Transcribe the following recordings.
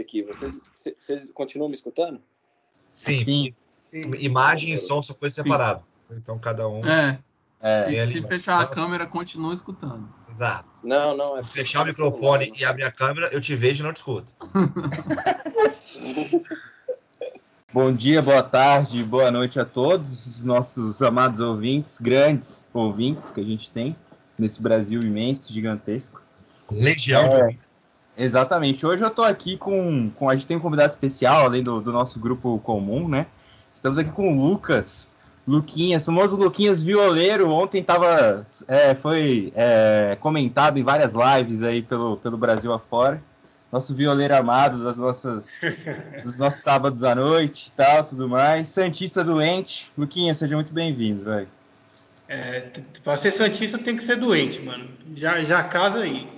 aqui. Vocês, cê- vocês continuam me escutando? Sim. Sim. Imagem e som são coisas separadas. Então cada um. É, É, se, se né? fechar a câmera, continua escutando. Exato. Não, não. É fechar o microfone e abrir a câmera, eu te vejo e não te escuto. Bom dia, boa tarde, boa noite a todos os nossos amados ouvintes, grandes ouvintes que a gente tem nesse Brasil imenso, gigantesco. Legião É. Exatamente. Hoje eu tô aqui com, com a gente tem um convidado especial, além do, do nosso grupo comum, né? Estamos aqui com o Lucas, Luquinhas, famoso Luquinhas Violeiro. Ontem tava, é, foi é, comentado em várias lives aí pelo, pelo Brasil afora. Nosso violeiro amado das nossas, dos nossos sábados à noite e tal, tudo mais. Santista doente. Luquinhas, seja muito bem-vindo, velho. É, pra ser Santista tem que ser doente, mano. Já, já casa aí.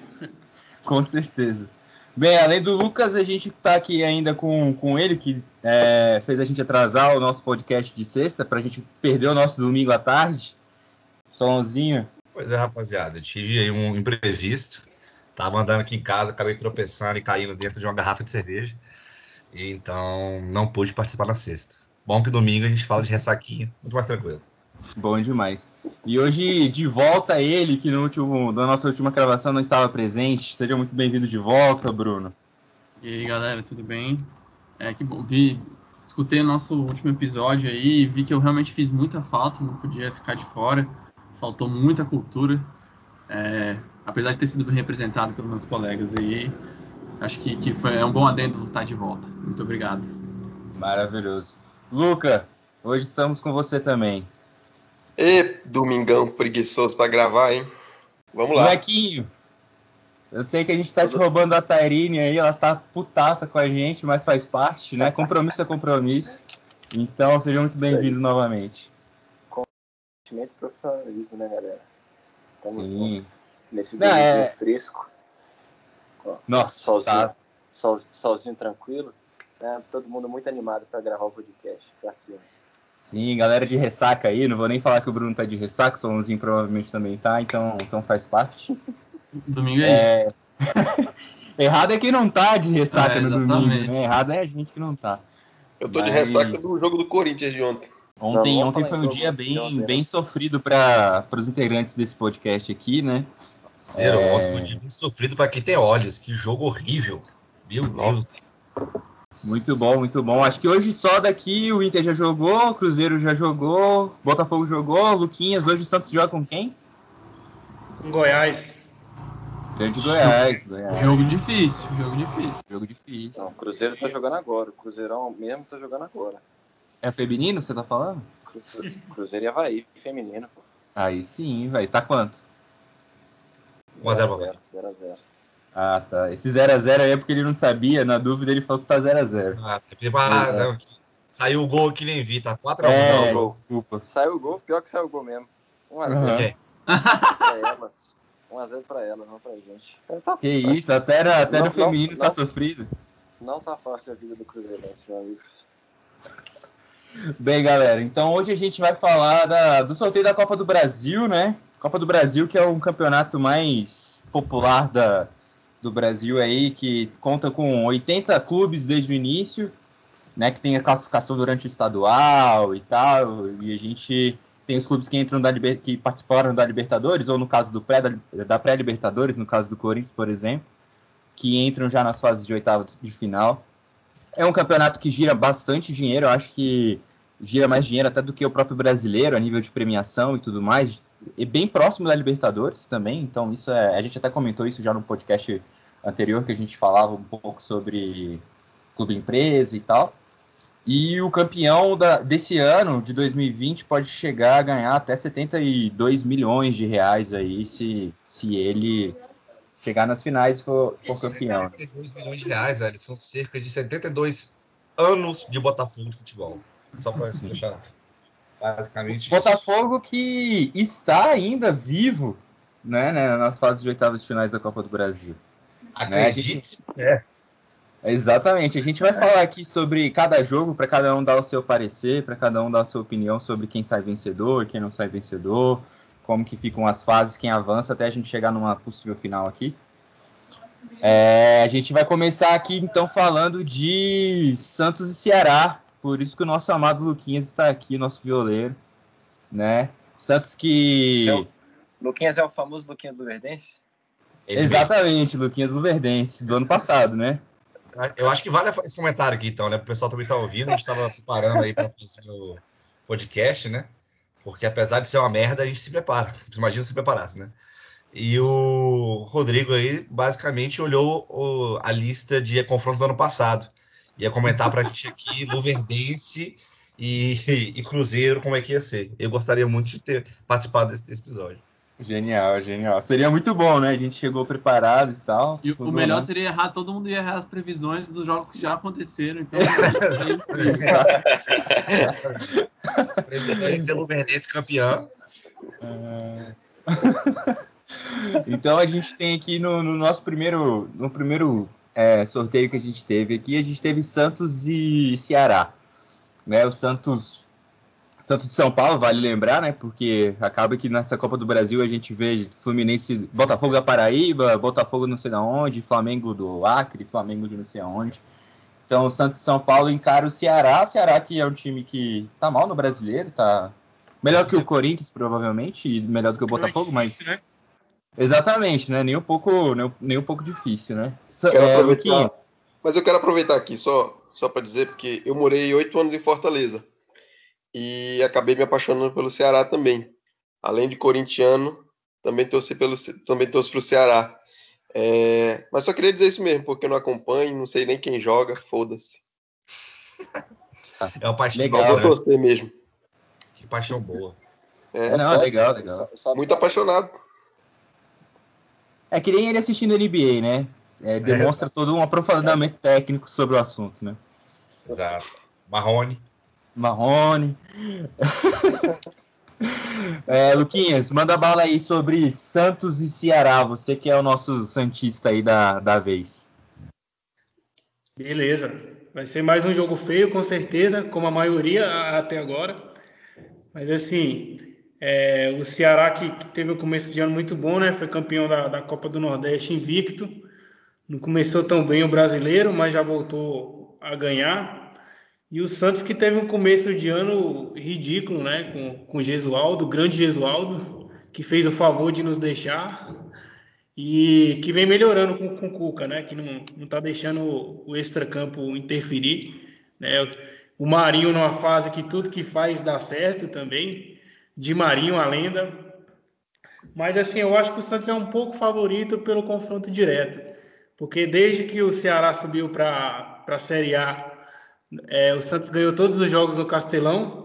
Com certeza. Bem, além do Lucas, a gente tá aqui ainda com, com ele, que é, fez a gente atrasar o nosso podcast de sexta, pra gente perder o nosso domingo à tarde. Solãozinho. Pois é, rapaziada. Eu tive aí um imprevisto. Tava andando aqui em casa, acabei tropeçando e caindo dentro de uma garrafa de cerveja. Então não pude participar na sexta. Bom que domingo a gente fala de ressaquinha, muito mais tranquilo. Bom demais. E hoje, de volta ele, que no último, na nossa última gravação não estava presente. Seja muito bem-vindo de volta, Bruno. E aí, galera, tudo bem? É que bom, vi, escutei o nosso último episódio aí e vi que eu realmente fiz muita falta, não podia ficar de fora. Faltou muita cultura. É, apesar de ter sido bem representado pelos meus colegas aí, acho que, que foi é um bom adendo estar de volta. Muito obrigado. Maravilhoso. Luca, hoje estamos com você também. E domingão preguiçoso pra gravar, hein? Vamos lá. Molequinho, eu sei que a gente tá te roubando a Tairine aí, ela tá putaça com a gente, mas faz parte, né? Compromisso é compromisso. Então, seja muito bem-vindo novamente. Sentimento e profissionalismo, né, galera? Tamo Sim. junto. Nesse domingo é- fresco. Ó, Nossa, solzinho, tá. sol, solzinho tranquilo. né? Todo mundo muito animado pra gravar o podcast. Pra cima. Sim, galera de ressaca aí, não vou nem falar que o Bruno tá de ressaca, o Solonzinho provavelmente também tá, então, então faz parte. Domingo é, isso. É... Errado é quem não tá de ressaca É, no domingo, né? Errado é a gente que não tá. Eu tô de Mas- ressaca do jogo do Corinthians de ontem. Ontem, Não, ontem foi um dia de bem, ontem, né? bem sofrido para os integrantes desse podcast aqui, né? Sério, É. ontem foi um dia bem sofrido pra quem tem olhos. Que jogo horrível. Meu Deus. Muito bom, muito bom. Acho que hoje só daqui o Inter já jogou, o Cruzeiro já jogou, Botafogo jogou, Luquinhas. Hoje o Santos joga com quem? Com Goiás. Grande Goiás, Goiás. Jogo difícil, jogo difícil. Jogo difícil. Não, o Cruzeiro tá jogando agora. O Cruzeirão mesmo tá jogando agora. É feminino, você tá falando? Cru- Cruzeiro e Havaí, feminino, pô. Aí sim, vai. Tá quanto? 1 a 0 0 0 0 Ah, tá. Esse 0x0 aí é porque ele não sabia, na dúvida ele falou que tá 0x0. Ah, tipo, ah, não, Saiu o gol que nem vi, tá 4x1. É, gol. desculpa. Saiu o gol, pior que saiu o gol mesmo. 1x0 Aham. É. pra elas. 1x0 pra elas, não pra gente. É, tá Que fácil. isso, até, na- até Não, no feminino não, tá não. sofrido. Não tá fácil a vida do Cruzeirense, meu amigo. Bem, galera, então hoje a gente vai falar da- do sorteio da Copa do Brasil, né? Copa do Brasil, que é um campeonato mais popular da, do Brasil aí, que conta com 80 clubes desde o início, né? Que tem a classificação durante o estadual e tal, e a gente tem os clubes que entram da que participaram da Libertadores, ou no caso do pré, da pré-Libertadores, no caso do Corinthians, por exemplo, que entram já nas fases de oitava de final. É um campeonato que gira bastante dinheiro, eu acho que gira mais dinheiro até do que o próprio brasileiro, a nível de premiação e tudo mais. E bem próximo da Libertadores também, então isso é. A gente até comentou isso já no podcast anterior, que a gente falava um pouco sobre clube empresa e tal. E o campeão da- desse ano, de 2020, pode chegar a ganhar até 72 milhões de reais aí, se, se ele chegar nas finais for, for campeão. né? 72 milhões de reais, velho. São cerca de 72 anos de Botafogo de futebol. Só pra deixar basicamente. isso. Botafogo que está ainda vivo né, né, nas fases de oitavas de finais da Copa do Brasil. Acredite se puder. Exatamente. A gente vai falar aqui sobre cada jogo, para cada um dar o seu parecer, para cada um dar a sua opinião sobre quem sai vencedor, quem não sai vencedor, como que ficam as fases, quem avança, até a gente chegar numa possível final aqui. É, a gente vai começar aqui então falando de Santos e Ceará. Por isso que o nosso amado Luquinhas está aqui, nosso violeiro, né? Santos que. Seu- Luquinhas é o famoso Luquinhas do Verdense? Ele Exatamente, Luquinhas do Verdense, do ano passado, né? Eu acho que vale esse comentário aqui, então, né? O pessoal também tá ouvindo, a gente tava preparando aí para fazer o podcast, né? Porque apesar de ser uma merda, a gente se prepara. Imagina se preparasse, né? E o Rodrigo aí basicamente olhou o- a lista de confrontos do ano passado. Ia comentar pra gente aqui Luverdense e, e Cruzeiro como é que ia ser. Eu gostaria muito de ter participado desse, desse episódio. Genial, genial. Seria muito bom, né? A gente chegou preparado e tal. E o melhor né? seria errar, todo mundo ia errar as previsões dos jogos que já aconteceram. Então, sempre. Presidência Luverdense campeão. Então a gente tem aqui no, no nosso primeiro, no primeiro é, sorteio que a gente teve aqui, a gente teve Santos e Ceará. Né? O Santos, Santos de São Paulo, vale lembrar, né? Porque acaba que nessa Copa do Brasil a gente vê Fluminense, Botafogo da Paraíba, Botafogo não sei da onde, Flamengo do Acre, Flamengo de não sei aonde. Então o Santos de São Paulo encara o Ceará, o Ceará que é um time que tá mal no brasileiro, tá melhor que o Corinthians provavelmente, e melhor do que o Botafogo, mas né? Exatamente, né? Nem um pouco, nem, um- nem um pouco difícil, né? É. Luquinhas, Mas eu quero aproveitar aqui só, só para dizer, porque eu morei oito anos em Fortaleza e acabei me apaixonando pelo Ceará também. Além de corintiano, também torci pelo, também torço pro Ceará. É, mas só queria dizer isso mesmo, porque eu não acompanho, não sei nem quem joga, foda-se. É uma paixão Legal, Só né? torcer mesmo. Que paixão boa. É, Não, legal, legal. Só- só- muito apaixonado. É que nem ele assistindo NBA, né? É, demonstra todo um aprofundamento técnico sobre o assunto, né? Exato. Marrone. Marrone. é, Luquinhas, manda bala aí sobre Santos e Ceará. Você que é o nosso Santista aí da, da vez. Beleza. Vai ser mais um jogo feio, com certeza, como a maioria até agora. Mas assim, é, o Ceará que, que teve um começo de ano muito bom, né? Foi campeão da, da Copa do Nordeste invicto. Não começou tão bem o brasileiro, mas já voltou a ganhar. E o Santos que teve um começo de ano ridículo, né? Com, com o Gesualdo, o grande Gesualdo, que fez o favor de nos deixar. E que vem melhorando com, com o Cuca, né? Que não, não tá deixando o, o extracampo interferir. Né? O Marinho numa fase que tudo que faz dá certo também. De Marinho a lenda. Mas assim, eu acho que o Santos é um pouco favorito pelo confronto direto. Porque desde que o Ceará subiu para a Série A, é, o Santos ganhou todos os jogos no Castelão.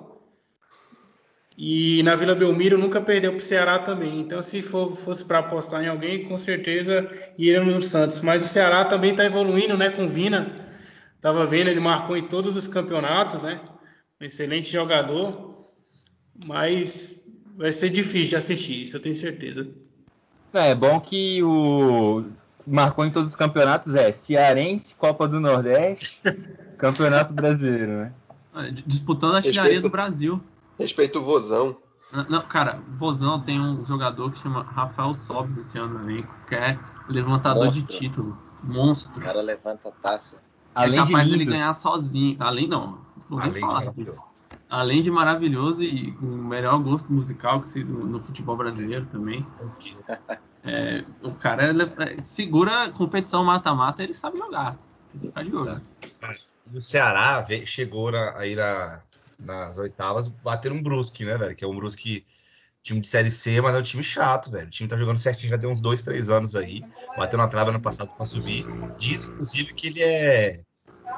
E na Vila Belmiro nunca perdeu para o Ceará também. Então, se for, fosse para apostar em alguém, com certeza iria no Santos. Mas o Ceará também está evoluindo, né? Com Vina. Tava vendo, ele marcou em todos os campeonatos, né? Um excelente jogador. Mas vai ser difícil de assistir, isso eu tenho certeza. É, é bom que o marcou em todos os campeonatos é Cearense, Copa do Nordeste, Campeonato Brasileiro, né? Ah, Disputando a artilharia do Brasil. Respeito o Vozão. Não, Não, cara, o Bozão tem um jogador que chama Rafael Sobis esse ano no elenco, que é levantador Monstro. de título. O Monstro. cara levanta a taça. Além é de capaz dele lindo. ganhar sozinho. Além não. não Além de falar maravilhoso. disso. Além de maravilhoso e com o melhor gosto musical que se no, no futebol brasileiro também. É, o cara é, segura competição mata-mata, ele sabe jogar. De olho. E o Ceará chegou na- aí na- nas oitavas, bater um Brusque, né, velho? Que é um Brusque, time de Série C, mas é um time chato, velho. O time tá jogando certinho já tem uns dois, três anos aí. Bateu na trave ano passado pra subir. Diz, inclusive, que ele é,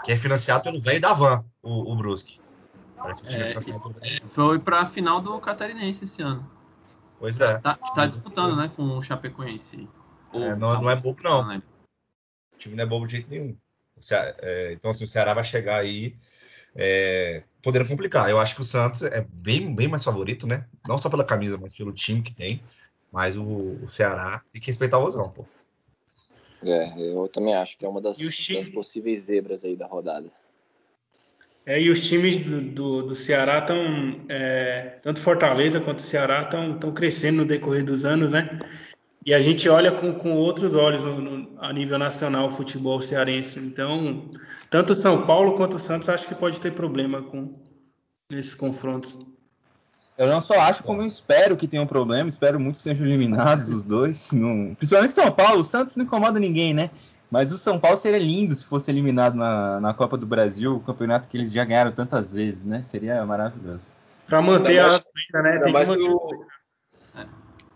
que é financiado pelo velho da Van, o, o Brusque. Parece que o time é, velho. Foi pra final do Catarinense esse ano. Pois é. Tá, tá disputando, né, com o Chapecoense. Ou- É, não- não é bobo, não. lembro. O time não é bobo de jeito nenhum. O Ceará- é, então, assim, o Ceará vai chegar aí é, podendo complicar. Eu acho que o Santos é bem, bem mais favorito, né? Não só pela camisa, mas pelo time que tem. Mas o, o Ceará tem que respeitar o Rosão, pô. É, eu também acho que é uma das, E os times- das possíveis zebras aí da rodada. É, e os times do, do, do Ceará estão, tanto Fortaleza quanto Ceará estão crescendo no decorrer dos anos, né? E a gente olha com, com outros olhos no- no- a nível nacional o futebol cearense. Então, tanto São Paulo quanto o Santos acho que pode ter problema com nesses confrontos. Eu não só acho, como eu espero que tenham problema. Espero muito que sejam eliminados os dois. Não- Principalmente São Paulo. O Santos não incomoda ninguém, né? Mas o São Paulo seria lindo se fosse eliminado na, na Copa do Brasil, o campeonato que eles já ganharam tantas vezes, né? Seria maravilhoso. Para manter Ainda a mais- vida, né? Ainda mais, se manter. o,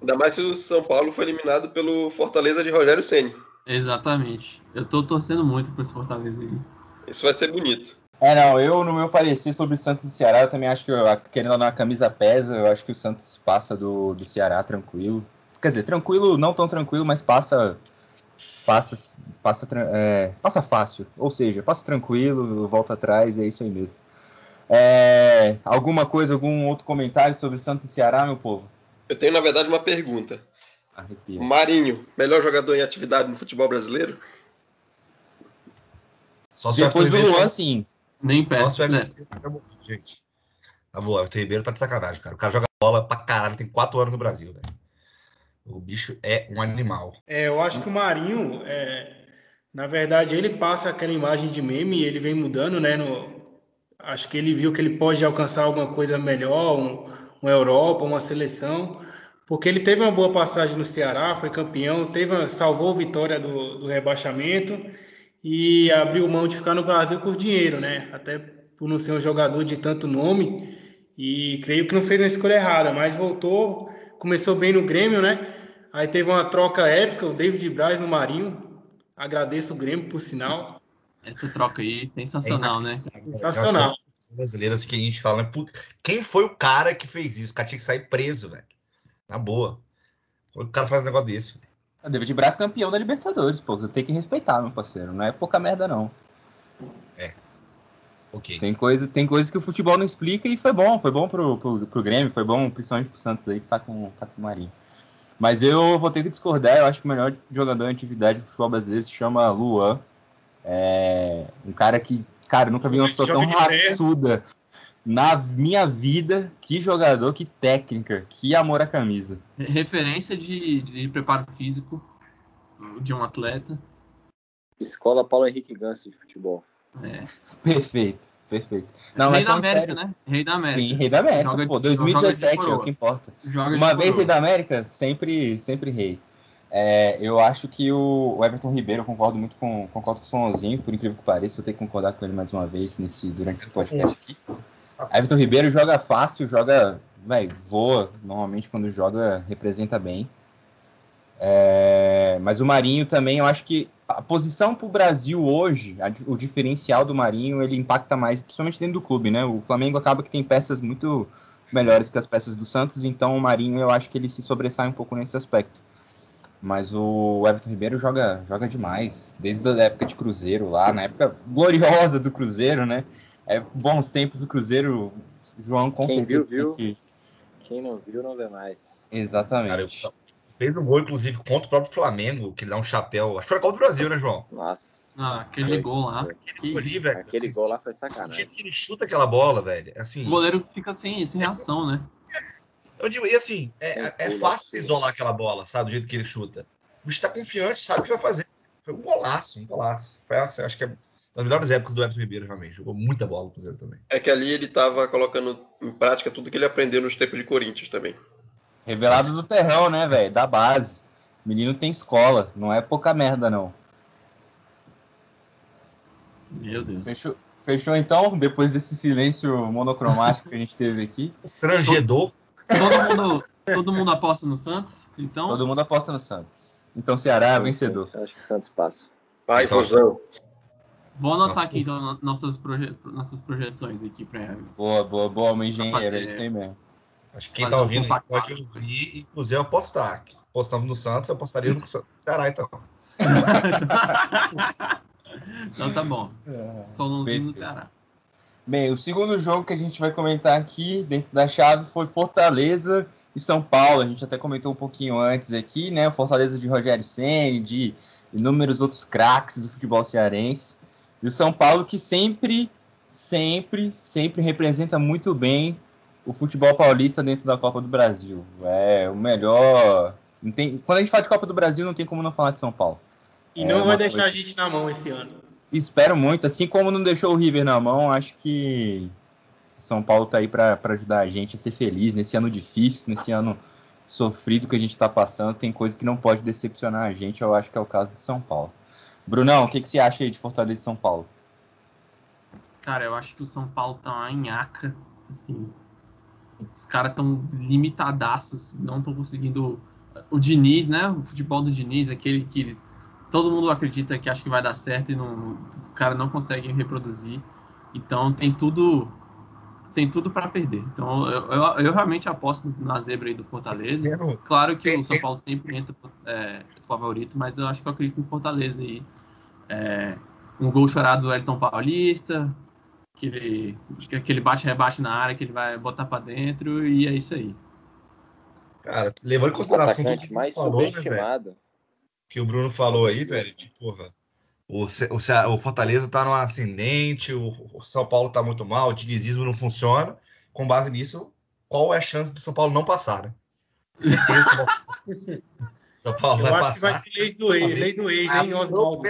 ainda mais se o São Paulo foi eliminado pelo Fortaleza de Rogério Ceni. Exatamente. Eu tô torcendo muito esse Fortaleza aí. Isso vai ser bonito. É, não, eu, no meu parecer sobre Santos e Ceará, eu também acho que, eu- querendo ou não, a camisa pesa. Eu acho que o Santos passa do, do Ceará tranquilo. Quer dizer, tranquilo, não tão tranquilo, mas passa. Passa, passa, é, passa fácil. Ou seja, passa tranquilo, volta atrás e é isso aí mesmo. É, alguma coisa, algum outro comentário sobre Santos e Ceará, meu povo? Eu tenho, na verdade, uma pergunta. Arrepia. Marinho, melhor jogador em atividade no futebol brasileiro? Só se o Depois do Luan, sim. Nem perto, né? Gente. Tá bom, o Everton Ribeiro tá de sacanagem, cara. O cara joga bola pra caralho, tem 4 anos no Brasil, velho. O bicho é um animal. É, eu acho que o Marinho, é, na verdade, ele passa aquela imagem de meme e ele vem mudando, né? no- acho que ele viu que ele pode alcançar alguma coisa melhor, um, uma Europa, uma seleção, porque ele teve uma boa passagem no Ceará, foi campeão, teve, salvou a vitória do, do rebaixamento e abriu mão de ficar no Brasil por dinheiro, né? Até por não ser um jogador de tanto nome e creio que não fez uma escolha errada, mas voltou, começou bem no Grêmio, né? Aí teve uma troca épica, o David Braz no Marinho. Agradeço o Grêmio, por sinal. Essa troca aí, sensacional, né? Sensacional. As brasileiras que a gente fala, né? Quem foi o cara que fez isso? O cara tinha que sair preso, velho. Na boa. É o cara faz um negócio desse? velho? O David Braz campeão da Libertadores, pô. Eu tenho que respeitar, meu parceiro. Não é pouca merda, não. Ok. Tem coisa, tem coisa que o futebol não explica e foi bom, foi bom pro, pro, pro Grêmio, foi bom principalmente pro Santos aí que tá com, tá com o Marinho. Mas eu vou ter que discordar, eu acho que o melhor jogador em atividade do futebol brasileiro se chama Luan. É um cara que, cara, nunca vi uma pessoa tão raçuda na minha vida. Que jogador, que técnica, que amor à camisa. Referência de, de preparo físico de um atleta. Escola Paulo Henrique Ganso de futebol. É. Perfeito, perfeito. Não, Rei mas da América, sério, né? Rei da América. Sim, Rei da América, Joga- pô, joga de 2017 é o que importa. Joga Uma vez coroa. rei da América, sempre, sempre rei. É, eu acho que o, o Everton Ribeiro, eu concordo muito com, concordo com o Sonzinho, por incrível que pareça, vou ter que concordar com ele mais uma vez nesse, durante esse podcast aqui. Everton Ribeiro joga fácil, joga, vai, voa, normalmente quando joga representa bem. É, mas o Marinho também, eu acho que a posição pro Brasil hoje, a o diferencial do Marinho, ele impacta mais, principalmente dentro do clube, né? O Flamengo acaba que tem peças muito melhores que as peças do Santos, então o Marinho eu acho que ele se sobressai um pouco nesse aspecto. Mas o Everton Ribeiro joga, joga demais, desde a época de Cruzeiro lá, na época gloriosa do Cruzeiro, né? É, bons tempos do Cruzeiro, João com Quem viu, viu. sente- Quem não viu, não vê mais. Exatamente. Cara, eu- fez um gol, inclusive, contra o próprio Flamengo, que ele dá um chapéu. Acho que foi a Copa do Brasil, né, João? Nossa, Ah, aquele gol lá. Aquele Que gol ali, velho. aquele assim, gol lá foi O jeito sacanagem. que ele chuta aquela bola, velho. Assim, O goleiro fica sem, sem reação, né? eu digo, e assim, é, é fácil você isolar aquela bola, sabe? Do jeito que ele chuta. O bicho tá confiante, sabe o que vai fazer. Foi um golaço, um golaço. Foi, assim, acho que é uma das melhores épocas do Everton Ribeiro, realmente. Jogou muita bola no Cruzeiro também. É que ali ele tava colocando em prática tudo que ele aprendeu nos tempos de Corinthians também. Revelado do terrão, né, velho? Da base. Menino tem escola, não é pouca merda, não. Meu Deus. Fechou, fechou então? Depois desse silêncio monocromático que a gente teve aqui, Estrangedor. Todo mundo, todo mundo aposta no Santos? Então, todo mundo aposta no Santos. Então Ceará é vencedor. sim, Acho que o Santos passa. Vai, Então, vou anotar Nossa, aqui então, no- nossas, proje nossas projeções aqui pra Boa, boa, boa, uma engenheiro, fazer- é isso aí mesmo. Acho que quem tá um ouvindo pode ouvir e, inclusive, apostar. Apostamos no Santos, eu apostaria no Ceará, então. Então tá bom. Solonzinho no. Ceará. Bem, o segundo jogo que a gente vai comentar aqui dentro da chave foi Fortaleza E São Paulo, a gente até comentou um pouquinho antes aqui, né? O Fortaleza de Rogério Senna, de inúmeros outros craques do futebol cearense. E o São Paulo que sempre, sempre, sempre representa muito bem o futebol paulista dentro da Copa do Brasil. É o melhor. Tem... Quando a gente fala de Copa do Brasil, não tem como não falar de São Paulo. E é não vai deixar coisa... a gente na mão esse ano. Espero muito, assim como não deixou o River na mão, acho que São Paulo tá aí para ajudar a gente a ser feliz nesse ano difícil, nesse ano sofrido que a gente está passando. Tem coisa que não pode decepcionar a gente, eu acho que é o caso de São Paulo. Brunão, o que, que você acha aí de Fortaleza e São Paulo? Cara, eu acho que o São Paulo tá em aca, assim. Os caras estão limitadaços, não estão conseguindo. O Diniz, né? O futebol do Diniz, aquele que todo mundo acredita que acha que vai dar certo e não, os caras não conseguem reproduzir. Então tem tudo tem tudo para perder. Então eu, eu, eu, realmente aposto na zebra aí do Fortaleza. Claro que o São Paulo sempre entra é, favorito, mas eu acho que eu acredito no Fortaleza aí. É, um gol chorado do Elton Paulista, aquele, aquele bate-rebate na área que ele vai botar para dentro e é isso aí. Cara, levando em consideração o que mais falou, né, subestimado. Né, que o Bruno falou aí, velho, de, porra, o, o, o, Fortaleza tá no ascendente, o, o, São Paulo tá muito mal, o dinizismo não funciona. Com base nisso, qual é a chance do São Paulo não passar, né? São Paulo Eu vai acho passar. que vai ser lei do ex, lei do ex, hein, Oswaldo?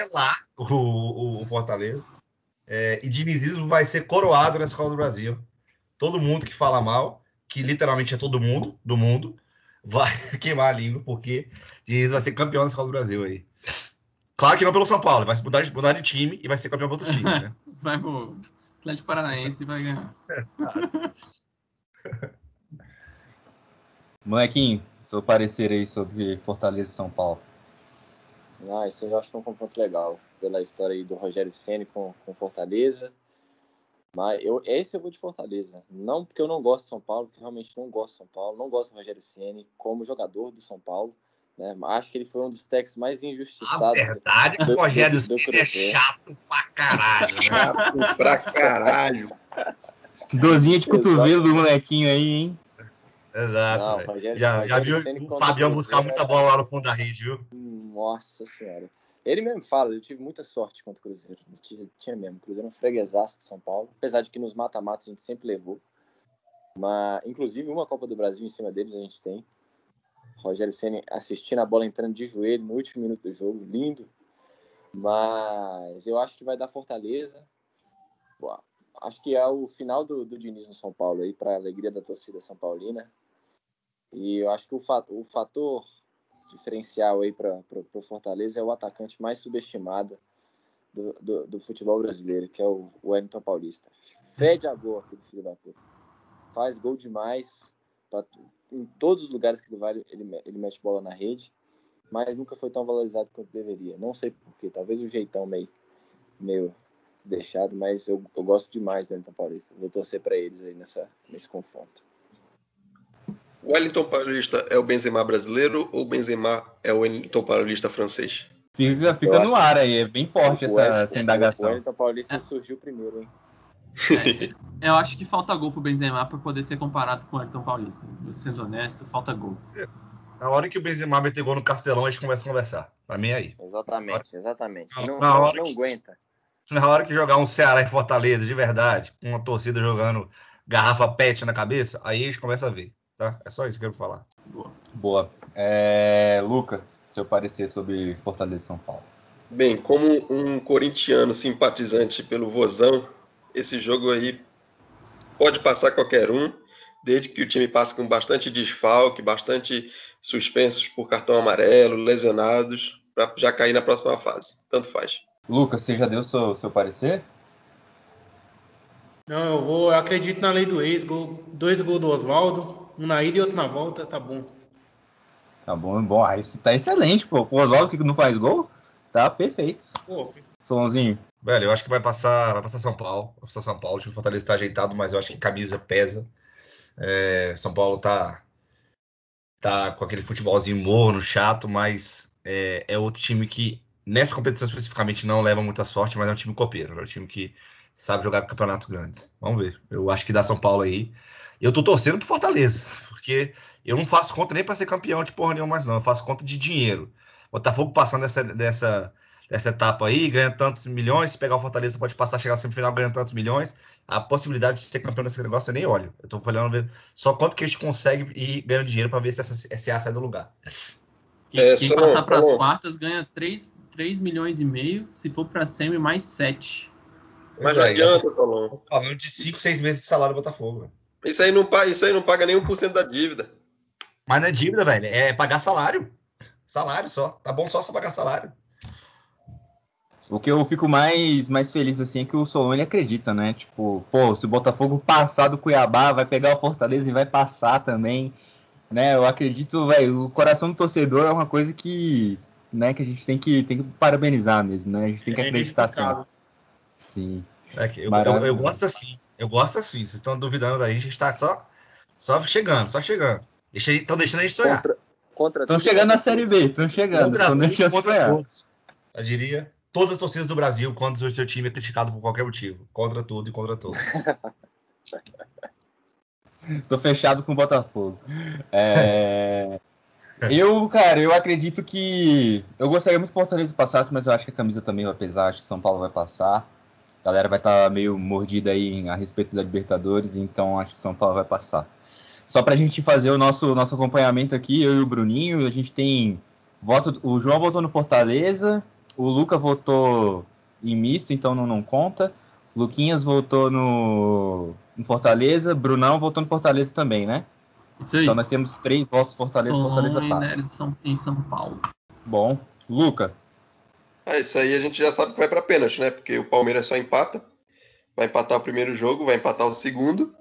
O, o, o Fortaleza. É, e dinizismo vai ser coroado na Escola do Brasil. Todo mundo que fala mal, que literalmente é todo mundo do mundo, vai queimar a língua, porque Diniz vai ser campeão da Escola do Brasil aí. Claro que não pelo São Paulo, vai mudar de, mudar de time e vai ser campeão do outro time, né? vai pro Atlético Paranaense e vai ganhar. Exato. Molequinho, seu parecer aí sobre Fortaleza e São Paulo. Ah, isso eu acho que é um confronto legal, pela história aí do Rogério Ceni com, com Fortaleza. Mas eu, esse eu vou de Fortaleza. Não porque eu não gosto de São Paulo, porque realmente não gosto de São Paulo, não gosto do Rogério Ceni como jogador do São Paulo. Né? Acho que ele foi um dos técnicos mais injustiçados. A verdade é que o Rogério Ceni é chato pra caralho. Né? Chato pra caralho. Dozinha de cotovelo do molequinho aí, hein? Exato. Não, Rogério, já, Rogério já viu o Fabião buscar muita bola lá no fundo da rede, viu? Nossa senhora. Ele mesmo fala, eu tive muita sorte contra o Cruzeiro. Tinha, tinha mesmo. O Cruzeiro é um freguesaço de São Paulo. Apesar de que nos mata-matos a gente sempre levou. Mas, inclusive, uma Copa do Brasil em cima deles a gente tem. Rogério Senna assistindo a bola entrando de joelho no último minuto do jogo. Lindo. Mas eu acho que vai dar Fortaleza. Boa. Acho que é o final do, do Diniz no São Paulo aí, para alegria da torcida São Paulina. E eu acho que o, fator, o fator diferencial aí para o Fortaleza é o atacante mais subestimado do, do, do, futebol brasileiro, que é o Wellington Paulista. Fede a gol aquele filho da puta. Faz gol demais. Pra, em todos os lugares que ele vai, ele, ele mete bola na rede, mas nunca foi tão valorizado quanto deveria. Não sei porquê, talvez o jeitão meio, meio deixado, mas eu, eu gosto demais do Wellington Paulista. Vou torcer para eles aí nessa, nesse confronto. O Wellington Paulista é o Benzema brasileiro ou o Benzema é o Wellington Paulista francês? Fica, fica no ar aí, é bem forte essa, essa indagação. O Wellington Paulista é. surgiu primeiro, hein? É, eu acho que falta gol pro Benzema para poder ser comparado com o Wellington Paulista. Sendo honesto, falta gol. Na hora que o Benzema meter gol no Castelão, a gente começa a conversar. Pra mim é aí. Exatamente, exatamente. Não, não, não que, aguenta. Na hora que jogar um Ceará em Fortaleza, de verdade, com uma torcida jogando garrafa pet na cabeça, aí a gente começa a ver. Tá? É só isso que eu quero falar. Boa. Boa. É... Luca, seu parecer sobre Fortaleza e São Paulo. Bem, como um corintiano simpatizante pelo Vozão, esse jogo aí pode passar qualquer um, desde que o time passe com bastante desfalque, bastante suspensos por cartão amarelo, lesionados, para já cair na próxima fase. Tanto faz. Lucas, você já deu seu, seu parecer? Não, eu vou. Eu acredito na lei do ex. Gol, dois gols do Oswaldo, um na ida e outro na volta, tá bom. Tá bom, bom. Ah, isso tá excelente, pô. O Oswaldo que não faz gol, tá perfeito. Pô. Solonzinho. Velho, eu acho que vai passar, vai passar São Paulo. Vai passar São Paulo. O time do Fortaleza tá ajeitado, mas eu acho que camisa pesa. É, São Paulo tá, tá com aquele futebolzinho morno, chato, mas é, é, outro time que, nessa competição especificamente, não leva muita sorte, mas é um time copeiro. É um time que sabe jogar campeonatos grandes. Vamos ver. Eu acho que dá São Paulo aí. Eu tô torcendo pro Fortaleza, porque eu não faço conta nem para ser campeão de porra nenhuma mais, não. Eu faço conta de dinheiro. O Botafogo passando dessa, dessa, dessa etapa aí, ganha tantos milhões. Se pegar o Fortaleza, pode passar, chegar na semifinal, ganhando tantos milhões. A possibilidade de ser campeão nesse negócio eu nem olho. Eu tô ver só quanto que a gente consegue e ganha dinheiro para ver se essa SA sai do lugar. Quem, é, quem passar para as quartas ganha 3, 3 milhões e meio. Se for para semi, mais 7. Mas não adianta, Solon. Falando de 5, 6 meses de salário do Botafogo. Isso aí não paga, isso aí não paga nem 1% da dívida. Mas não é dívida, velho. É pagar salário. Salário só. Tá bom só só pagar salário. O que eu fico mais, mais feliz assim é que o Solon ele acredita, né? Tipo, pô, se o Botafogo passar do Cuiabá, vai pegar o Fortaleza e vai passar também, né? Eu acredito, velho, o coração do torcedor é uma coisa que, né, que a gente tem que, tem que parabenizar mesmo, né? A gente tem que é acreditar assim. Sim. É que eu, eu, eu, gosto assim. Eu gosto assim. Vocês estão duvidando da gente, a gente tá só, só chegando, só chegando. Estão deixando a gente sonhar. Estão chegando na Série B, estão chegando. Deixando contra sonhar. Todos. Eu diria todas as torcidas do Brasil quando o seu time é criticado por qualquer motivo. Contra tudo e contra tudo. Tô fechado com o Botafogo. É... eu, cara, eu acredito que. Eu gostaria muito que o Fortaleza passasse, mas eu acho que a camisa também vai pesar. Acho que São Paulo vai passar. A galera vai estar tá meio mordida aí a respeito da Libertadores, então acho que São Paulo vai passar. Só para a gente fazer o nosso, nosso acompanhamento aqui, eu e o Bruninho, a gente tem voto. O João votou no Fortaleza, o Luca votou em misto, então não, não conta. Luquinhas votou no, no Fortaleza, Brunão votou no Fortaleza também, né? Isso aí. Então nós temos três votos Fortaleza, Fortaleza passa. Em São Paulo. Bom, Luca. É, isso aí a gente já sabe que vai para pênalti, né? Porque o Palmeiras só empata. Vai empatar o primeiro jogo, vai empatar o segundo.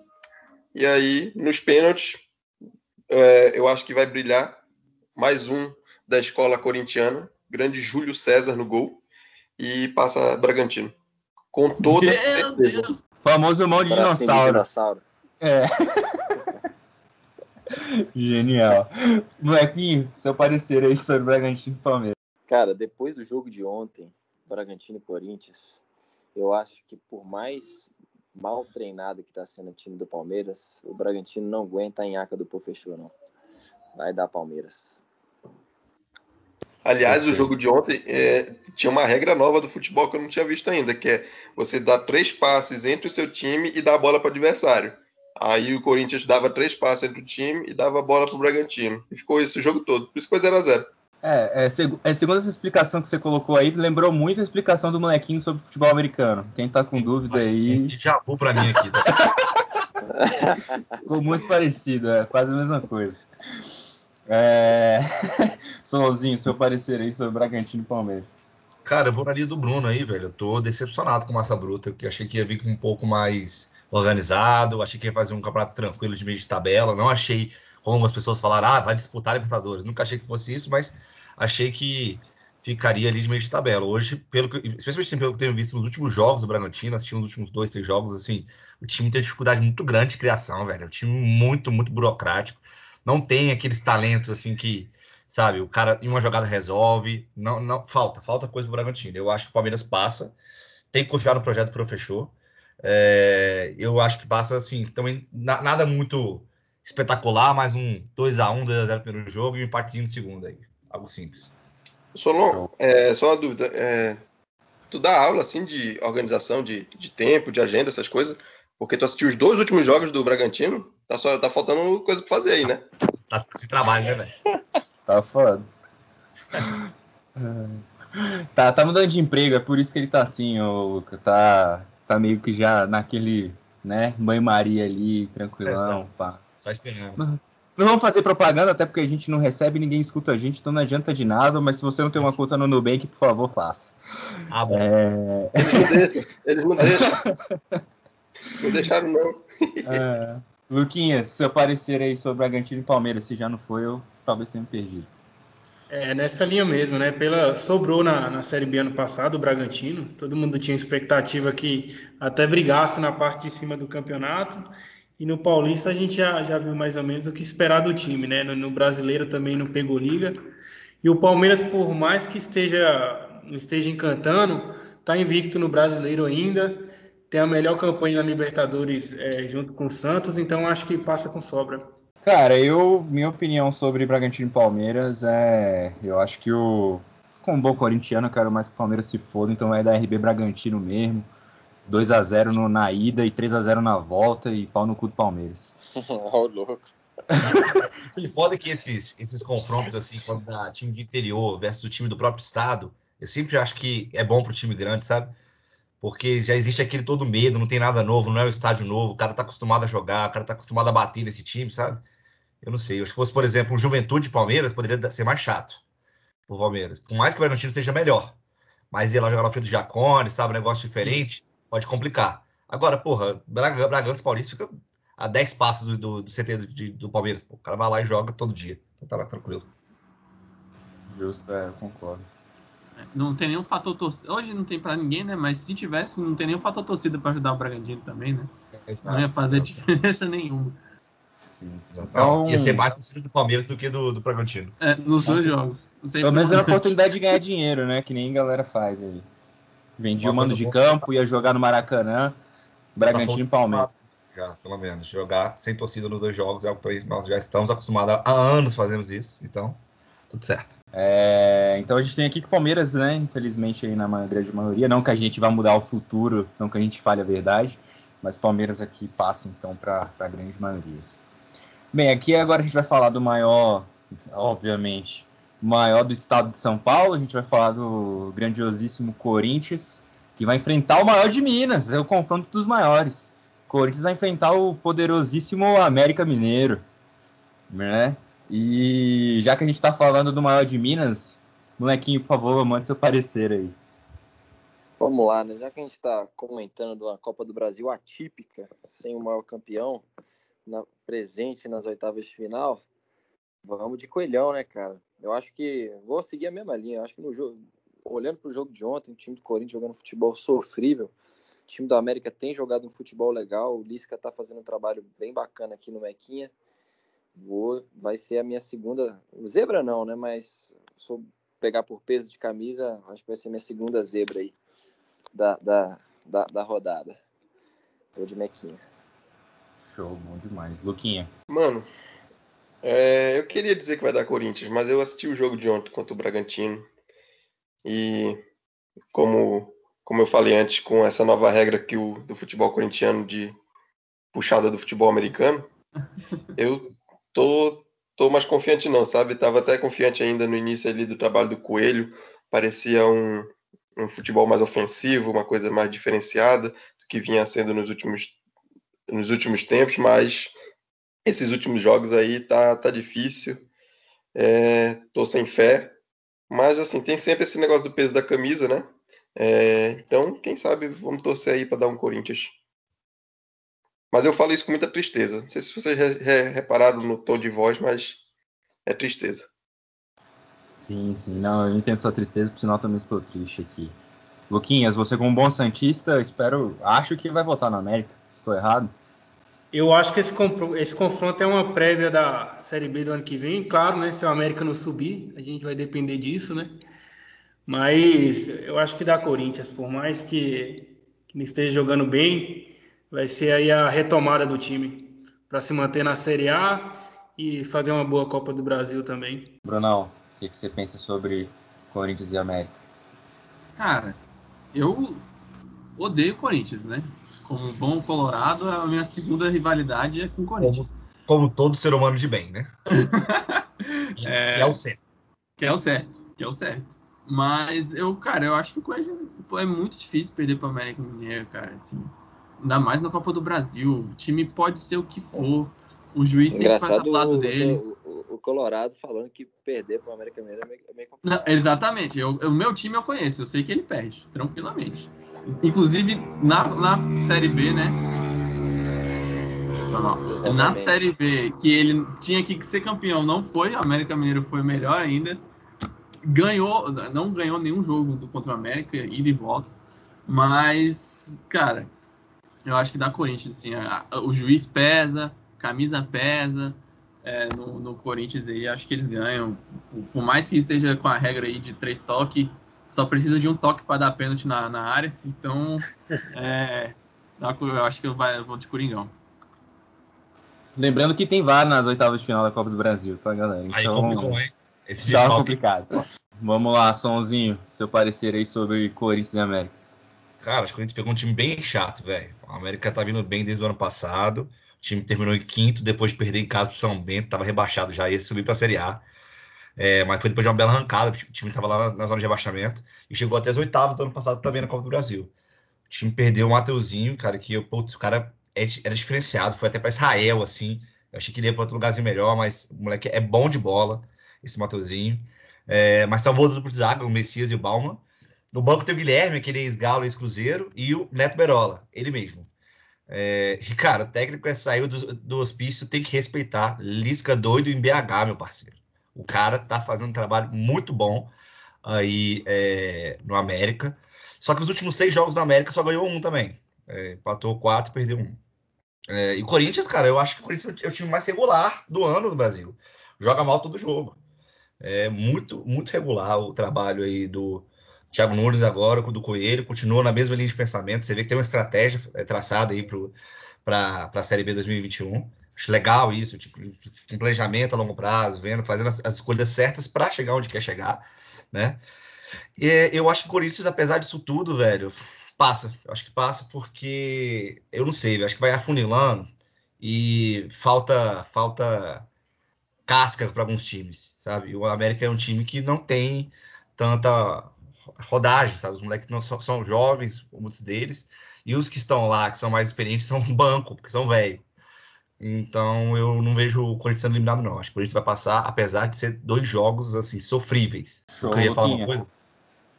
E aí, nos pênaltis, é, eu acho que vai brilhar mais um da escola corintiana, grande Júlio César no gol, e passa Bragantino. Com toda Meu certeza. Deus. Famoso mão de dinossauro. dinossauro. É. Genial. Molequinho, seu parecer aí sobre Bragantino e Palmeiras. Cara, depois do jogo de ontem, Bragantino e Corinthians, eu acho que por mais mal treinado que está sendo o time do Palmeiras, o Bragantino não aguenta a nhaca do Pofechou, não. Vai dar Palmeiras. Aliás, o jogo de ontem é, tinha uma regra nova do futebol que eu não tinha visto ainda, que é você dar três passes entre o seu time e dar a bola para o adversário. Aí o Corinthians dava três passes entre o time e dava a bola para o Bragantino. E ficou isso o jogo todo. Por isso foi 0 a 0 é, é, seg é, segundo essa explicação que você colocou aí, lembrou muito a explicação do molequinho sobre futebol americano. Quem tá com dúvida aí. Já vou pra mim aqui. Tá? Ficou muito parecido, é quase a mesma coisa. É... Solonzinho, seu parecer aí sobre Bragantino e Palmeiras. Cara, eu vou na linha do Bruno aí, velho. Eu tô decepcionado com Massa Bruta, que achei que ia vir com um pouco mais organizado, achei que ia fazer um campeonato tranquilo de meio de tabela. Não achei como as pessoas falaram, ah, vai disputar Libertadores. Nunca achei que fosse isso, mas achei que ficaria ali de meio de tabela. Hoje, pelo que, especialmente pelo que tenho visto nos últimos jogos do Bragantino, assisti nos últimos dois, três jogos, assim, o time tem dificuldade muito grande de criação, velho. É um time muito, muito burocrático. Não tem aqueles talentos, assim, que, sabe, o cara em uma jogada resolve. Não, não, falta, falta coisa pro Bragantino. Eu acho que o Palmeiras passa. Tem que confiar no projeto pro fechou. É, eu acho que passa, assim, também nada muito espetacular, mais um 2x1, 2x0 no primeiro jogo e um empatezinho no segundo aí. Algo simples. Solon, é, só uma dúvida. É, tu dá aula assim de organização de, de tempo, de agenda, essas coisas? Porque tu assistiu os dois últimos jogos do Bragantino, tá, só, tá faltando coisa pra fazer aí, né? Tá esse trabalho, né, velho? Tá foda. tá, tá mudando de emprego, é por isso que ele tá assim, ô Luca. Tá, tá meio que já naquele, né, Mãe Maria ali, tranquilão, é, pá. Só esperando. Não, não vamos fazer propaganda, até porque a gente não recebe, ninguém escuta a gente, então não adianta de nada, mas se você não tem uma conta no Nubank, por favor, faça. Ah, bom. É... Eles não deixam. Eles não deixam. não deixaram, não. É... Luquinhas, seu parecer aí sobre Bragantino e Palmeiras, se já não foi, eu talvez tenha perdido. É, nessa linha mesmo, né? Pela, sobrou na, na Série B ano passado o Bragantino. Todo mundo tinha expectativa que até brigasse na parte de cima do campeonato. E no Paulista a gente já, já viu mais ou menos o que esperar do time, né? No, no Brasileiro também não pegou liga. E o Palmeiras, por mais que esteja, esteja encantando, está invicto no Brasileiro ainda tem a melhor campanha na Libertadores é, junto com o Santos, então acho que passa com sobra. Cara, eu, minha opinião sobre Bragantino e Palmeiras é. Eu acho que o. Como bom corintiano, eu quero mais que o Palmeiras se foda, então é da RB Bragantino mesmo. 2 a 0 na ida e 3 a 0 na volta e pau no cu do Palmeiras. Ó, louco. E foda que esses, esses confrontos, assim, quando dá time de interior versus o time do próprio estado, eu sempre acho que é bom pro time grande, sabe? Porque já existe aquele todo medo, não tem nada novo, não é o estádio novo, o cara tá acostumado a jogar, o cara tá acostumado a bater nesse time, sabe? Eu não sei. Se fosse, por exemplo, o Juventude Palmeiras, poderia ser mais chato pro Palmeiras. Por mais que o Bragantino seja melhor. Mas ir lá jogar na frente do Jacone, sabe? Um negócio diferente, pode complicar. Agora, porra, Braga- Bragança Paulista fica a 10 passos do, do, do CT do, de- do Palmeiras. Pô. O cara vai lá e joga todo dia. Então tá lá tranquilo. Justo, é, eu concordo. Não tem nenhum fator torcida. Hoje não tem pra ninguém, né? Mas se tivesse, não tem nenhum fator torcida pra ajudar o Bragantino também, né? Não ia fazer diferença nenhuma. Sim. Então, Então, ia ser mais torcida do Palmeiras do que do, do Bragantino. É, nos dois jogos. Pelo menos é uma importante. oportunidade de ganhar dinheiro, né? Que nem a galera faz aí. Vendia o mando de campo, ia jogar no Maracanã, Bragantino e Palmeiras. Já, pelo menos. Jogar sem torcida nos dois jogos é algo que nós já estamos acostumados há anos fazemos isso. Então, tudo certo. É, então a gente tem aqui que o Palmeiras, né? Infelizmente aí na grande maioria, não que a gente vá mudar o futuro, não que a gente fale a verdade, mas Palmeiras aqui passa então para a grande maioria. Bem, aqui agora a gente vai falar do maior, obviamente, maior do estado de São Paulo. A gente vai falar do grandiosíssimo Corinthians, que vai enfrentar o maior de Minas, é o confronto dos maiores. Corinthians vai enfrentar o poderosíssimo América Mineiro, né? E já que a gente tá falando do maior de Minas, molequinho, por favor, mande seu parecer aí. Vamos lá, né? Já que a gente está comentando de uma Copa do Brasil atípica, sem o maior campeão na- presente nas oitavas de final, vamos de coelhão, né, cara? Eu acho que vou seguir a mesma linha. Eu acho que no jogo, olhando para o jogo de ontem, o time do Corinthians jogando futebol sofrível, o time do América tem jogado um futebol legal, o Lisca tá fazendo um trabalho bem bacana aqui no Mequinha. Vou, vai ser a minha segunda, zebra não, né? Mas se eu pegar por peso de camisa, acho que vai ser minha segunda zebra aí da, da, da, da rodada. Vou de Mequinha. Show, bom demais. Luquinha. Mano, é, eu queria dizer que vai dar Corinthians, mas eu assisti o jogo de ontem contra o Bragantino. E como, como eu falei antes, com essa nova regra que o, do futebol corintiano de puxada do futebol americano, eu tô, tô mais confiante não, sabe? Tava até confiante ainda no início ali do trabalho do Coelho. Parecia um, um futebol mais ofensivo, uma coisa mais diferenciada do que vinha sendo nos últimos, nos últimos tempos, mas esses últimos jogos aí tá, tá difícil. É, tô sem fé. Mas assim, tem sempre esse negócio do peso da camisa, né? É, então, quem sabe vamos torcer aí para dar um Corinthians. Mas eu falo isso com muita tristeza. Não sei se vocês re- re- repararam no tom de voz, mas é tristeza. Sim, sim, não, eu entendo sua tristeza, por sinal também estou triste aqui. Luquinhas, você como bom Santista, espero, acho que vai votar na América. Estou errado? Eu acho que esse, esse confronto é uma prévia da Série B do ano que vem. Claro, né? Se o América não subir, a gente vai depender disso, né? Mas eu acho que dá Corinthians, por mais que, que não esteja jogando bem, vai ser aí a retomada do time para se manter na Série A e fazer uma boa Copa do Brasil também. Brunão, o que, que você pensa sobre Corinthians e América? Cara, eu odeio o Corinthians, né? Como bom colorado, a minha segunda rivalidade é com o Corinthians. Como todo ser humano de bem, né? É. E é o certo. Que é o certo, que é o certo. Mas eu, cara, eu acho que o Corinthians é muito difícil perder para América Mineiro, cara, assim. Ainda mais na Copa do Brasil. O time pode ser o que for. O juiz sempre vai estar Engraçado do lado o, dele. o, o- o Colorado falando que perder para o América Mineiro é meio, é meio complicado. Não, exatamente. Eu- o meu time eu conheço. Eu sei que ele perde, tranquilamente. Inclusive, na, na Série B, né? Não, não. Na. Série B, que ele tinha que ser campeão, não foi. O América Mineiro foi melhor ainda. Ganhou, não ganhou nenhum jogo do- contra o América, ida e volta. Mas, cara, eu acho que dá Corinthians, assim. a- a- o juiz pesa, camisa pesa. é, no, no Corinthians aí, acho que eles ganham. Por mais que esteja com a regra aí de três toques, só precisa de um toque para dar pênalti na, na área. Então, é, Eu acho que eu, vou de Coringão. Lembrando que tem VAR nas oitavas de final da Copa do Brasil, tá, galera? Aí Então, complicou, hein? Esse tá complicado. Vamos lá, Sonzinho, seu parecer aí sobre Corinthians e América. Cara, acho que a gente pegou um time bem chato, velho. A América tá vindo bem desde o ano passado. O time terminou em quinto depois de perder em casa pro São Bento, tava rebaixado já, ia subir pra Série A. É, mas foi depois de uma bela arrancada, o time tava lá na, na zona de rebaixamento e chegou até as oitavas do ano passado também na Copa do Brasil. O time perdeu o Mateuzinho, cara, que putz, o cara é- era diferenciado, foi até pra Israel, assim. Eu achei que ele ia pra outro lugarzinho melhor, mas o moleque é bom de bola, esse Mateuzinho. É, mas tá voltando pro Zaga, o Messias e o Bauman. No banco tem o Guilherme, aquele ex-galo, ex-cruzeiro, e o Neto Berola, ele mesmo. É, e, cara, o técnico é saiu do, do hospício, tem que respeitar. Lisca doido em BH, meu parceiro. O cara tá fazendo um trabalho muito bom aí é, no América. Só que os últimos seis jogos do América só ganhou um também. É, empatou quatro, perdeu um. É, e o Corinthians, cara, eu acho que o Corinthians é o time mais regular do ano no Brasil. Joga mal todo jogo. É muito, muito regular o trabalho aí do Thiago Nunes agora, do Coelho, continua na mesma linha de pensamento. Você vê que tem uma estratégia é, traçada aí para a Série B 2021. Acho legal isso, tipo, um planejamento a longo prazo, vendo, fazendo as, as escolhas certas para chegar onde quer chegar, né? E eu acho que o Corinthians, apesar disso tudo, velho, passa. Eu acho que passa porque eu não sei, eu acho que vai afunilando e falta falta casca para alguns times, sabe? O América é um time que não tem tanta rodagem, sabe? Os moleques não são, são jovens, muitos deles, e os que estão lá, que são mais experientes, são banco, porque são velhos. Então eu não vejo o Corinthians sendo eliminado, não. Acho que o Corinthians vai passar, apesar de ser dois jogos assim sofríveis. Show, eu queria falar uma coisa.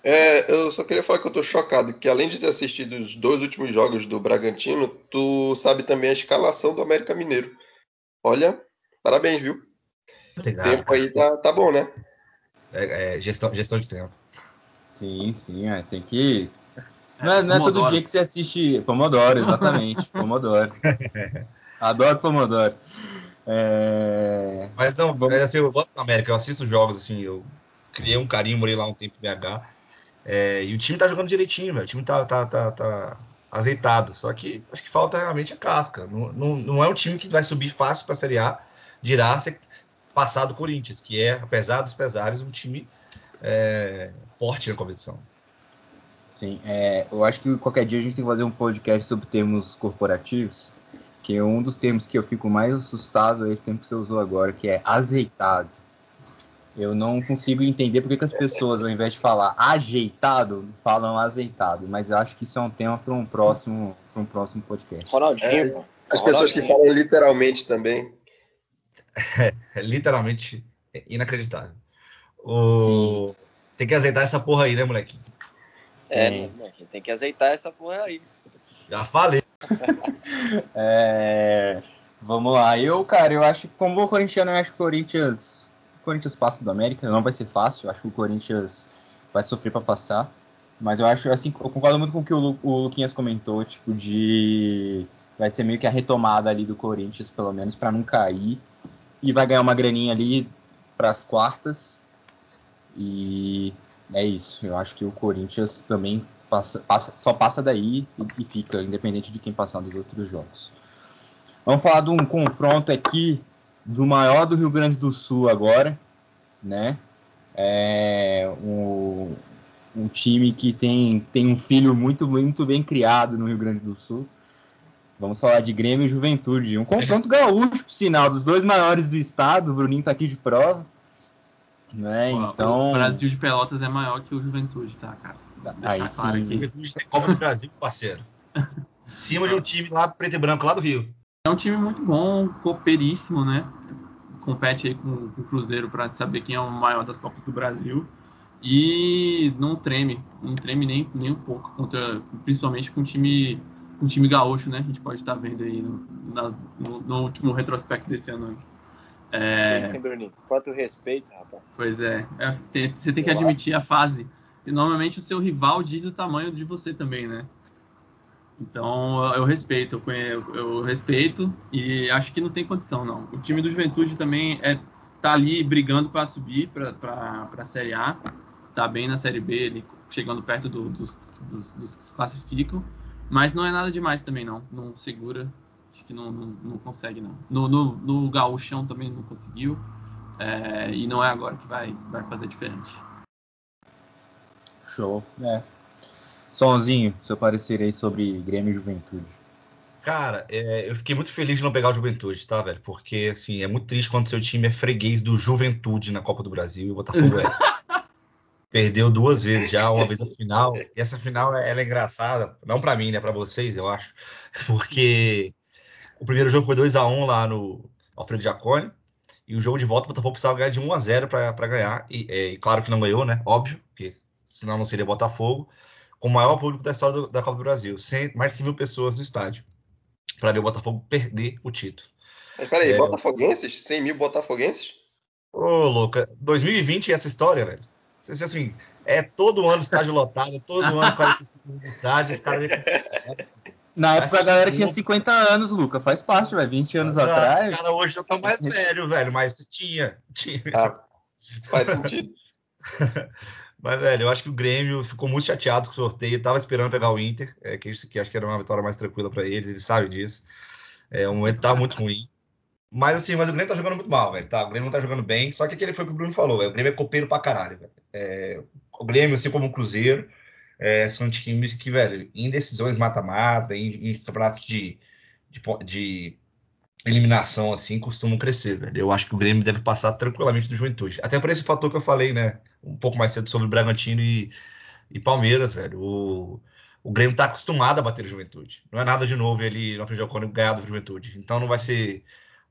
É, eu só queria falar que eu tô chocado, que além de ter assistido os dois últimos jogos do Bragantino, tu sabe também a escalação do América Mineiro. Olha, parabéns, viu? O Obrigado. tempo aí tá, tá bom, né? É, é, gestão, gestão de tempo. Sim, sim, é, tem que. Não é, não é todo dia que você assiste Pomodoro, exatamente. Pomodoro. Adoro Pomodoro. É... Mas não, é assim, eu voto na América, eu assisto jogos assim, eu criei um carinho, morei lá um tempo em BH. é, e o time tá jogando direitinho, velho. O time tá, tá, tá, tá azeitado. Só que acho que falta realmente a casca. Não, não, não é um time que vai subir fácil pra Série A, dirá ser passado do Corinthians, que é, apesar dos pesares, um time é, forte na competição. Sim, é, eu acho que qualquer dia a gente tem que fazer um podcast sobre termos corporativos, que é um dos termos que eu fico mais assustado é esse termo que você usou agora, que é azeitado. Eu não consigo entender porque que as pessoas, ao invés de falar ajeitado, falam azeitado. Mas eu acho que isso é um tema para um próximo, pra um próximo podcast. Ronaldinho, É. As pessoas que falam literalmente também. É literalmente inacreditável. O... Tem que azeitar essa porra aí, né, moleque? É, né, moleque, tem que azeitar essa porra aí. Já falei. É, vamos lá. Eu, cara, eu acho que como o corintiano, eu acho que o Corinthians, o Corinthians passa do América. Não vai ser fácil. Eu acho que o Corinthians vai sofrer para passar. Mas eu acho, assim, eu concordo muito com o que o, Lu- o Luquinhas comentou, tipo, de. Vai ser meio que a retomada ali do Corinthians, pelo menos, para não cair. E vai ganhar uma graninha ali para as quartas. E é isso. Eu acho que o Corinthians também passa, passa- só passa daí e, e fica, independente de quem passar dos outros jogos. Vamos falar de um confronto aqui do maior do Rio Grande do Sul agora, né? É um, um time que tem, tem um filho muito, muito bem criado no Rio Grande do Sul. Vamos falar de Grêmio e Juventude. Um confronto gaúcho, por sinal, dos dois maiores do estado. O Bruninho tá aqui de prova. Né? Pô, Então. O Brasil de Pelotas é maior que o Juventude, tá, cara? Deixar Aí claro sim. aqui. Juventude tem Copa do Brasil, parceiro. Em cima de um time lá preto e branco lá do Rio. É um time muito bom, cooperíssimo, né? Compete aí com, com o Cruzeiro para saber quem é o maior das Copas do Brasil. E não treme, não treme nem, nem um pouco, contra, principalmente com o time, com o time gaúcho, né? A gente pode estar vendo aí no, na- no- no último retrospecto desse ano. É, Sim, Bruninho. Quanto respeito, rapaz. Pois é, é, tem- você tem que admitir a fase. E normalmente o seu rival diz o tamanho de você também, né? Então eu, respeito, eu, eu- respeito e acho que não tem condição, não. O time do Juventude também é, tá ali brigando para subir para a Série A, tá bem na Série B, ali, chegando perto do- dos, dos, dos que se classificam. Mas não é nada demais também, não. Não segura. Que não, não, não consegue, não. No, no, no Gauchão também não conseguiu. É, e não é agora que vai, vai fazer diferente. Show. É. Sonzinho, seu parecer aí sobre Grêmio e Juventude. Cara, é, eu fiquei muito feliz de não pegar o Juventude, tá, velho? Porque, assim, é muito triste quando seu time é freguês do Juventude na Copa do Brasil e o Botafogo é. Perdeu duas vezes já, uma vez a final. E essa final ela é engraçada, não para mim, né? Para vocês, eu acho. Porque o primeiro jogo foi 2 a 1 lá no Alfredo Jaconi. E o jogo de volta, o Botafogo precisava ganhar de 1 a 0 para ganhar. E, é, e, claro que não ganhou, né? Óbvio, porque senão não seria Botafogo. Com o maior público da história do, da Copa do Brasil. Sem, mais de 100 mil pessoas no estádio. Para ver o Botafogo perder o título. Mas peraí, é, Botafoguenses? 100 mil Botafoguenses? Ô, louca. 2020 essa história, velho. Assim, é todo ano estádio lotado, todo ano 45 mil no estádio. Cara... Na época a galera tinha 50 anos, Luca. Faz parte, velho. 20 anos mas, atrás. Cara, hoje eu tô mais velho, velho, mas tinha. tinha. Ah, faz sentido. mas, velho, eu acho que o Grêmio ficou muito chateado com o sorteio. Tava esperando pegar o Inter, é, que, isso, que acho que era uma vitória mais tranquila para eles, eles sabem disso. É, o momento tá muito ruim. Mas assim, mas o Grêmio tá jogando muito mal, velho. Tá? O Grêmio não tá jogando bem. Só que aquele foi o que o Bruno falou. Véio. O Grêmio é copeiro pra caralho, velho. É, o Grêmio, assim como o Cruzeiro, é, são times que, velho, em decisões mata-mata, em, em, campeonatos de, de, de, eliminação, assim, costumam crescer, velho. Eu acho que o Grêmio deve passar tranquilamente do Juventude. Até por esse fator que eu falei, né? Um pouco mais cedo sobre o Bragantino e, e Palmeiras, velho. O, o Grêmio tá acostumado a bater o Juventude. Não é nada de novo ele no Frigio ganhar do Juventude. Então não vai ser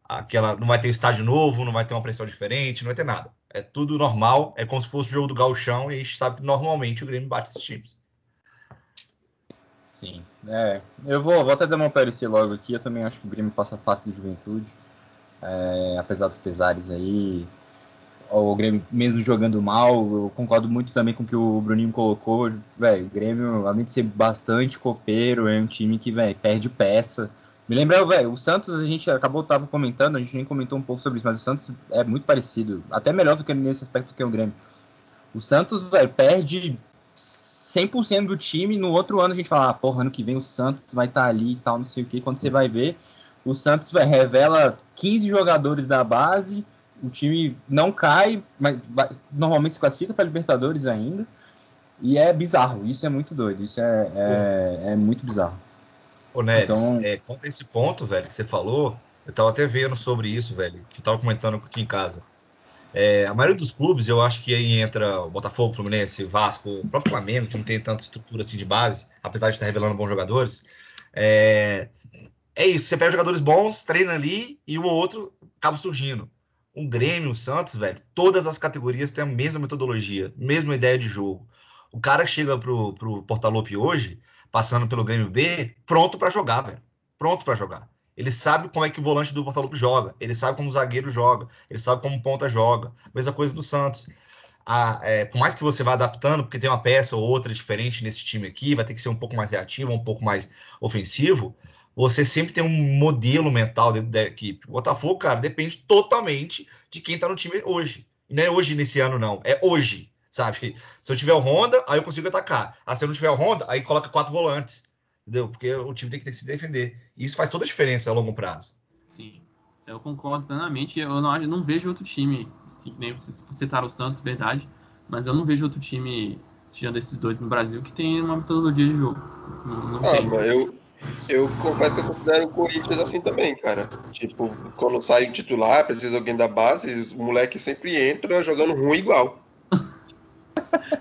aquela. Não vai ter estágio novo, não vai ter uma pressão diferente, não vai ter nada. É tudo normal, é como se fosse o jogo do Gauchão e a gente sabe que normalmente o Grêmio bate esses times. Sim, é. Eu vou, vou até dar uma parecer logo aqui. Eu também acho que o Grêmio passa fácil do Juventude. É, apesar dos pesares aí. O Grêmio, mesmo jogando mal, eu concordo muito também com o que o Bruninho colocou. Velho, o Grêmio, além de ser bastante copeiro, é um time que, velho, perde peça. Me lembra, velho, o Santos, a gente acabou, tava comentando, a gente nem comentou um pouco sobre isso, mas o Santos é muito parecido, até melhor do que nesse aspecto que o Grêmio. O Santos, velho, perde 100% do time, no outro ano a gente fala, ah, porra, ano que vem o Santos vai estar tá ali e tal, não sei o que. Quando você vai ver, o Santos revela 15 jogadores da base, o time não cai, mas vai, normalmente se classifica para Libertadores ainda. E é bizarro, isso é muito doido, isso é, é, é muito bizarro. Ô, Neves, então... é, conta esse ponto, velho, que você falou. Eu tava até vendo sobre isso, velho, que eu tava comentando aqui em casa. É, a maioria dos clubes, eu acho que aí entra o Botafogo, Fluminense, Vasco, o próprio Flamengo, que não tem tanta estrutura assim de base, apesar de estar revelando bons jogadores. É, é isso, você pega jogadores bons, treina ali e um ou outro acaba surgindo. Um Grêmio, um Santos, velho, todas as categorias têm a mesma metodologia, mesma ideia de jogo. O cara chega pro, pro Portalope hoje, passando pelo Grêmio B, pronto para jogar, velho. Pronto para jogar. Ele sabe como é que o volante do Botafogo joga, ele sabe como o zagueiro joga, ele sabe como o ponta joga. Mesma coisa do Santos. Ah, é, por mais que você vá adaptando, porque tem uma peça ou outra diferente nesse time aqui, vai ter que ser um pouco mais reativo, um pouco mais ofensivo. Você sempre tem um modelo mental dentro da equipe. O Botafogo, cara, depende totalmente de quem tá no time hoje. Não é hoje nesse ano, não. É hoje sabe? Se eu tiver o Honda, aí eu consigo atacar. Ah, se eu não tiver o Honda, aí coloca quatro volantes, entendeu? Porque o time tem que ter que se defender. E isso faz toda a diferença a longo prazo. Sim, eu concordo plenamente. Eu não, eu não vejo outro time, assim, nem vocês citaram o Santos, verdade, mas eu não vejo outro time, tirando esses dois no Brasil, que tem uma metodologia de jogo. Não, não ah, mas eu, eu confesso que eu considero o Corinthians assim também, cara. Tipo, quando sai o titular, precisa alguém da base, o moleque sempre entra jogando ruim igual.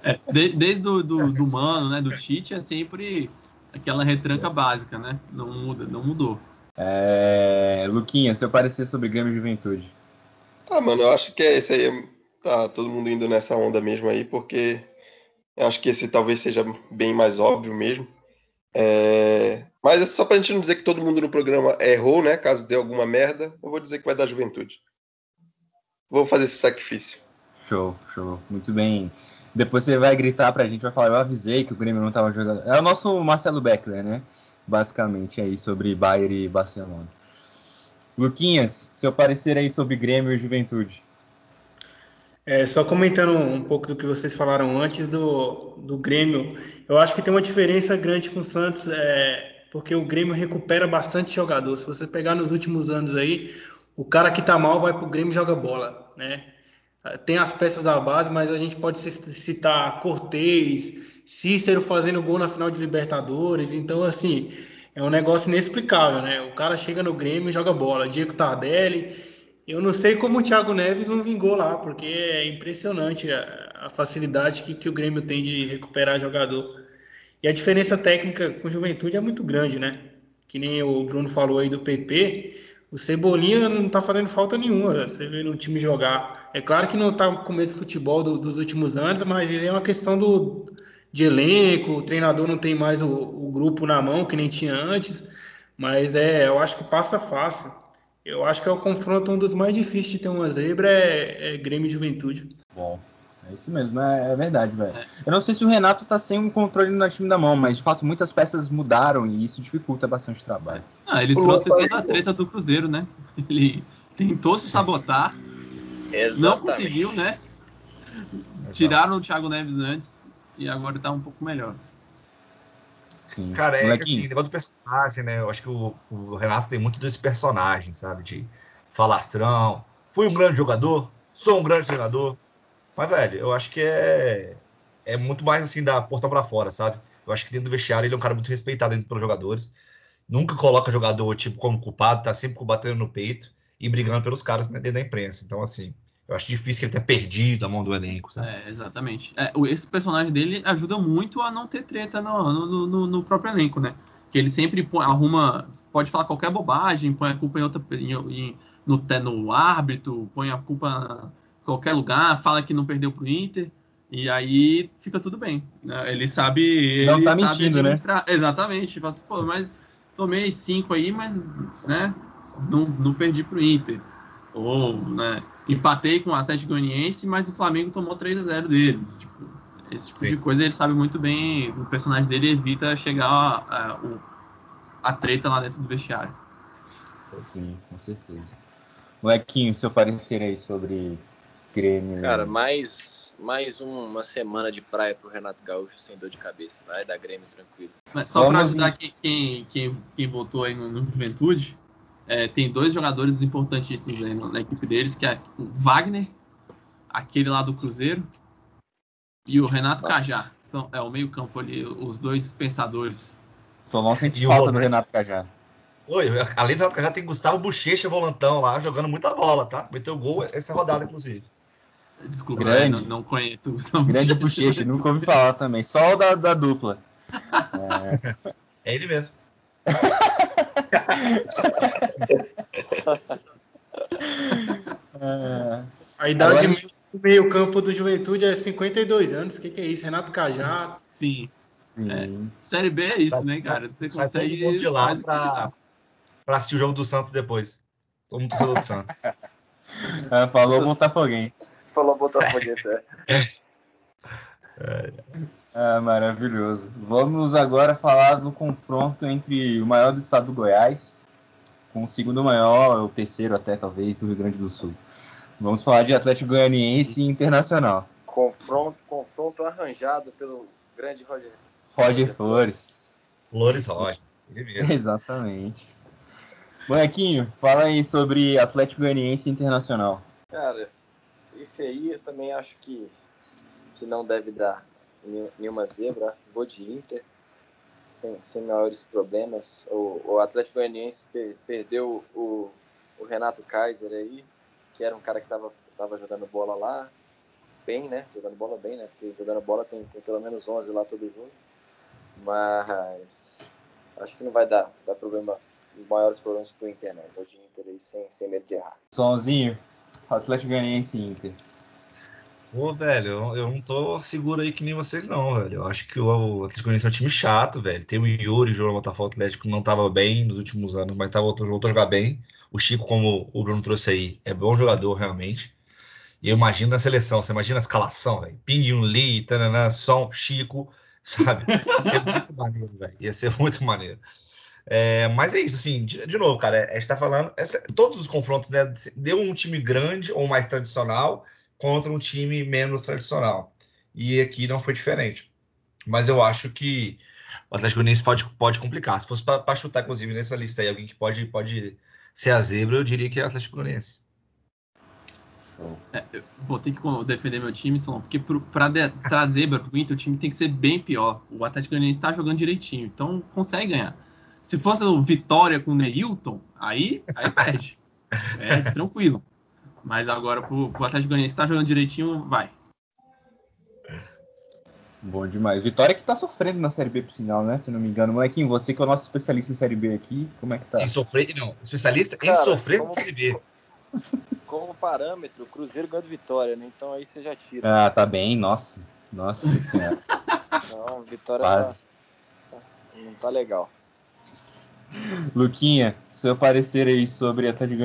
É, de, desde o do, do Mano, né, do Tite, é sempre aquela retranca básica, né? Não muda, não mudou. É... Luquinha, seu parecer sobre Grêmio e Juventude. Ah, mano, eu acho que é esse aí. Tá todo mundo indo nessa onda mesmo aí, porque eu acho que esse talvez seja bem mais óbvio mesmo. É... Mas é só pra gente não dizer que todo mundo no programa errou, né? Caso dê alguma merda, eu vou dizer que vai dar juventude. Vou fazer esse sacrifício. Show, show. Muito bem. Depois você vai gritar pra gente, vai falar, eu avisei que o Grêmio não tava jogando. É o nosso Marcelo Beckler, né? Basicamente aí sobre Bayern e Barcelona. Luquinhas, seu parecer aí sobre Grêmio e Juventude. É, só comentando um pouco do que vocês falaram antes do, do Grêmio, eu acho que tem uma diferença grande com o Santos, é, porque o Grêmio recupera bastante jogador. Se você pegar nos últimos anos aí, o cara que tá mal vai pro Grêmio e joga bola, né? Tem as peças da base, mas a gente pode citar Cortez, Cícero fazendo gol na final de Libertadores. Então, assim, é um negócio inexplicável, né? O cara chega no Grêmio e joga bola. Diego Tardelli eu não sei como o Thiago Neves não vingou lá, porque é impressionante a, facilidade que, que, o Grêmio tem de recuperar jogador. E a diferença técnica com juventude é muito grande, né? Que nem o Bruno falou aí do PP, o Cebolinha não tá fazendo falta nenhuma, você vê no time jogar. É claro que não tá com medo de futebol do, dos últimos anos, mas é uma questão do, de elenco, o treinador não tem mais o, o grupo na mão, que nem tinha antes. Mas é, eu acho que passa fácil. Eu acho que é o confronto um dos mais difíceis de ter uma zebra é, é Grêmio e Juventude. Bom, é isso mesmo, é, é verdade, velho. É. Eu não sei se o Renato tá sem um controle no time da mão, mas de fato muitas peças mudaram e isso dificulta bastante o trabalho. Ah, ele o trouxe toda a treta do Cruzeiro, né? Ele tentou se sabotar, Exatamente. não conseguiu, né? Tiraram o Thiago Neves antes e agora tá um pouco melhor. Sim. Cara, é que assim, negócio do personagem, né? Eu acho que o, o, Renato tem muito desse personagem, sabe? De falastrão. Fui um grande jogador, sou um grande treinador. Mas, velho, eu acho que é, é muito mais assim da porta para fora, sabe? Eu acho que dentro do vestiário ele é um cara muito respeitado pelos jogadores. Nunca coloca jogador, tipo, como culpado, tá sempre batendo no peito e brigando pelos caras dentro da imprensa. Então, assim, eu acho difícil que ele tenha perdido a mão do elenco, sabe? É, exatamente. É, esse personagem dele ajuda muito a não ter treta no, no, no, no próprio elenco, né? Que ele sempre põe, arruma, pode falar qualquer bobagem, põe a culpa em outra, em, em, no, no árbitro, põe a culpa em qualquer lugar, fala que não perdeu pro Inter, e aí fica tudo bem. Né? Ele sabe. Ele não tá mentindo, né? Exatamente. Fala assim, Pô, mas tomei cinco aí, mas né, não, não perdi pro Inter. Ou, né? empatei com o Atlético Goianiense, mas o Flamengo tomou 3 a 0 deles. Tipo, esse tipo Sim. de coisa ele sabe muito bem. O personagem dele evita chegar a, a, a treta lá dentro do vestiário. Sim, com certeza. Molequinho, seu parecer aí sobre Grêmio. Cara, mais, mais uma semana de praia pro Renato Gaúcho sem dor de cabeça. Vai dar Grêmio tranquilo. Mas só para avisar quem, quem, quem, quem votou aí no, no Juventude, é, tem dois jogadores importantíssimos aí na, equipe deles, que é o Wagner, aquele lá do Cruzeiro, e o Renato Nossa. Cajá. São, é o meio campo ali, os dois pensadores. Tomou sente falta do Renato Cajá. Oi, além do Renato Cajá, tem Gustavo Bochecha, volantão lá, jogando muita bola, tá? Meteu gol essa rodada, inclusive. Desculpa, Grande. Não, não, conheço o Gustavo Grande Bochecha, nunca ouvi falar também. Só o da, da dupla. É... é ele mesmo. A idade Agora... do meio campo do Juventude é 52 anos. O que, que, é isso? Renato Cajá. Sim. Sim. É. Série B é isso, né, cara? Você consegue ir de lá pra, pra assistir o jogo do Santos depois. Todo mundo torcedor do Santos. É, falou Botafoguense. Falou Botafoguense, é. é. Ah, maravilhoso. Vamos agora falar do confronto entre o maior do estado do Goiás com o segundo maior, o terceiro até talvez, do Rio Grande do Sul. Vamos falar de Atlético Goianiense e Internacional. Confronto, confronto arranjado pelo grande Roger. Roger, Flores. Flores Roger. Exatamente. Bonequinho, fala aí sobre Atlético Goianiense e Internacional. Cara, esse aí eu também acho que, que não deve dar nenhuma zebra. Vou de Inter, sem, sem maiores problemas. O, o Atlético Goianiense per, perdeu o, o, Renato Kaiser aí, que era um cara que estava tava jogando bola lá, bem, né? Jogando bola bem, né? Porque jogando bola tem, tem pelo menos 11 lá todo jogo. Mas acho que não vai dar, dar problema, maiores problemas pro Inter, não. Vou de Inter aí sem, sem medo de errar. Somzinho, Atlético Goianiense Inter. Pô, velho, eu, não tô seguro aí que nem vocês, não, velho. Eu acho que o Atlético Goianiense é um time chato, velho. Tem o Yuri, jogando Botafogo Atlético, não tava bem nos últimos anos, mas tava, voltou a jogar bem. O Chico, como o Bruno trouxe aí, é bom jogador, realmente. E eu imagino na seleção, você imagina a escalação, velho. Ping Lee, Tananã, Som, Chico, sabe? Ia ser muito maneiro, velho. Ia ser muito maneiro. É, mas é isso, assim, de, de, novo, cara, a gente tá falando, essa, todos os confrontos, né? Deu um time grande ou mais tradicional contra um time menos tradicional. E aqui não foi diferente. Mas eu acho que o Atlético Goianiense pode, pode complicar. Se fosse para chutar, inclusive, nessa lista aí, alguém que pode, pode ser a zebra, eu diria que é o Atlético Goianiense. É, vou ter que defender meu time, Solon, porque para trazer zebra pro Inter, o time tem que ser bem pior. O Atlético Goianiense está jogando direitinho, então consegue ganhar. Se fosse o Vitória com o Neilton, aí, aí perde. É tranquilo. Mas agora pro, pro Atlético Goianiense tá jogando direitinho, vai. Bom demais. Vitória que tá sofrendo na Série B por sinal, né? Se não me engano. Molequinho, você que é o nosso especialista em Série B aqui, como é que tá? Em sofrer, não. Especialista Cara, em sofrer como, na Série B. Como parâmetro, o Cruzeiro ganhou de Vitória, né? Então aí você já tira. Ah, tá bem. Nossa. Nossa senhora. Não, Vitória tá, não tá legal. Luquinha, seu parecer aí sobre a Atlético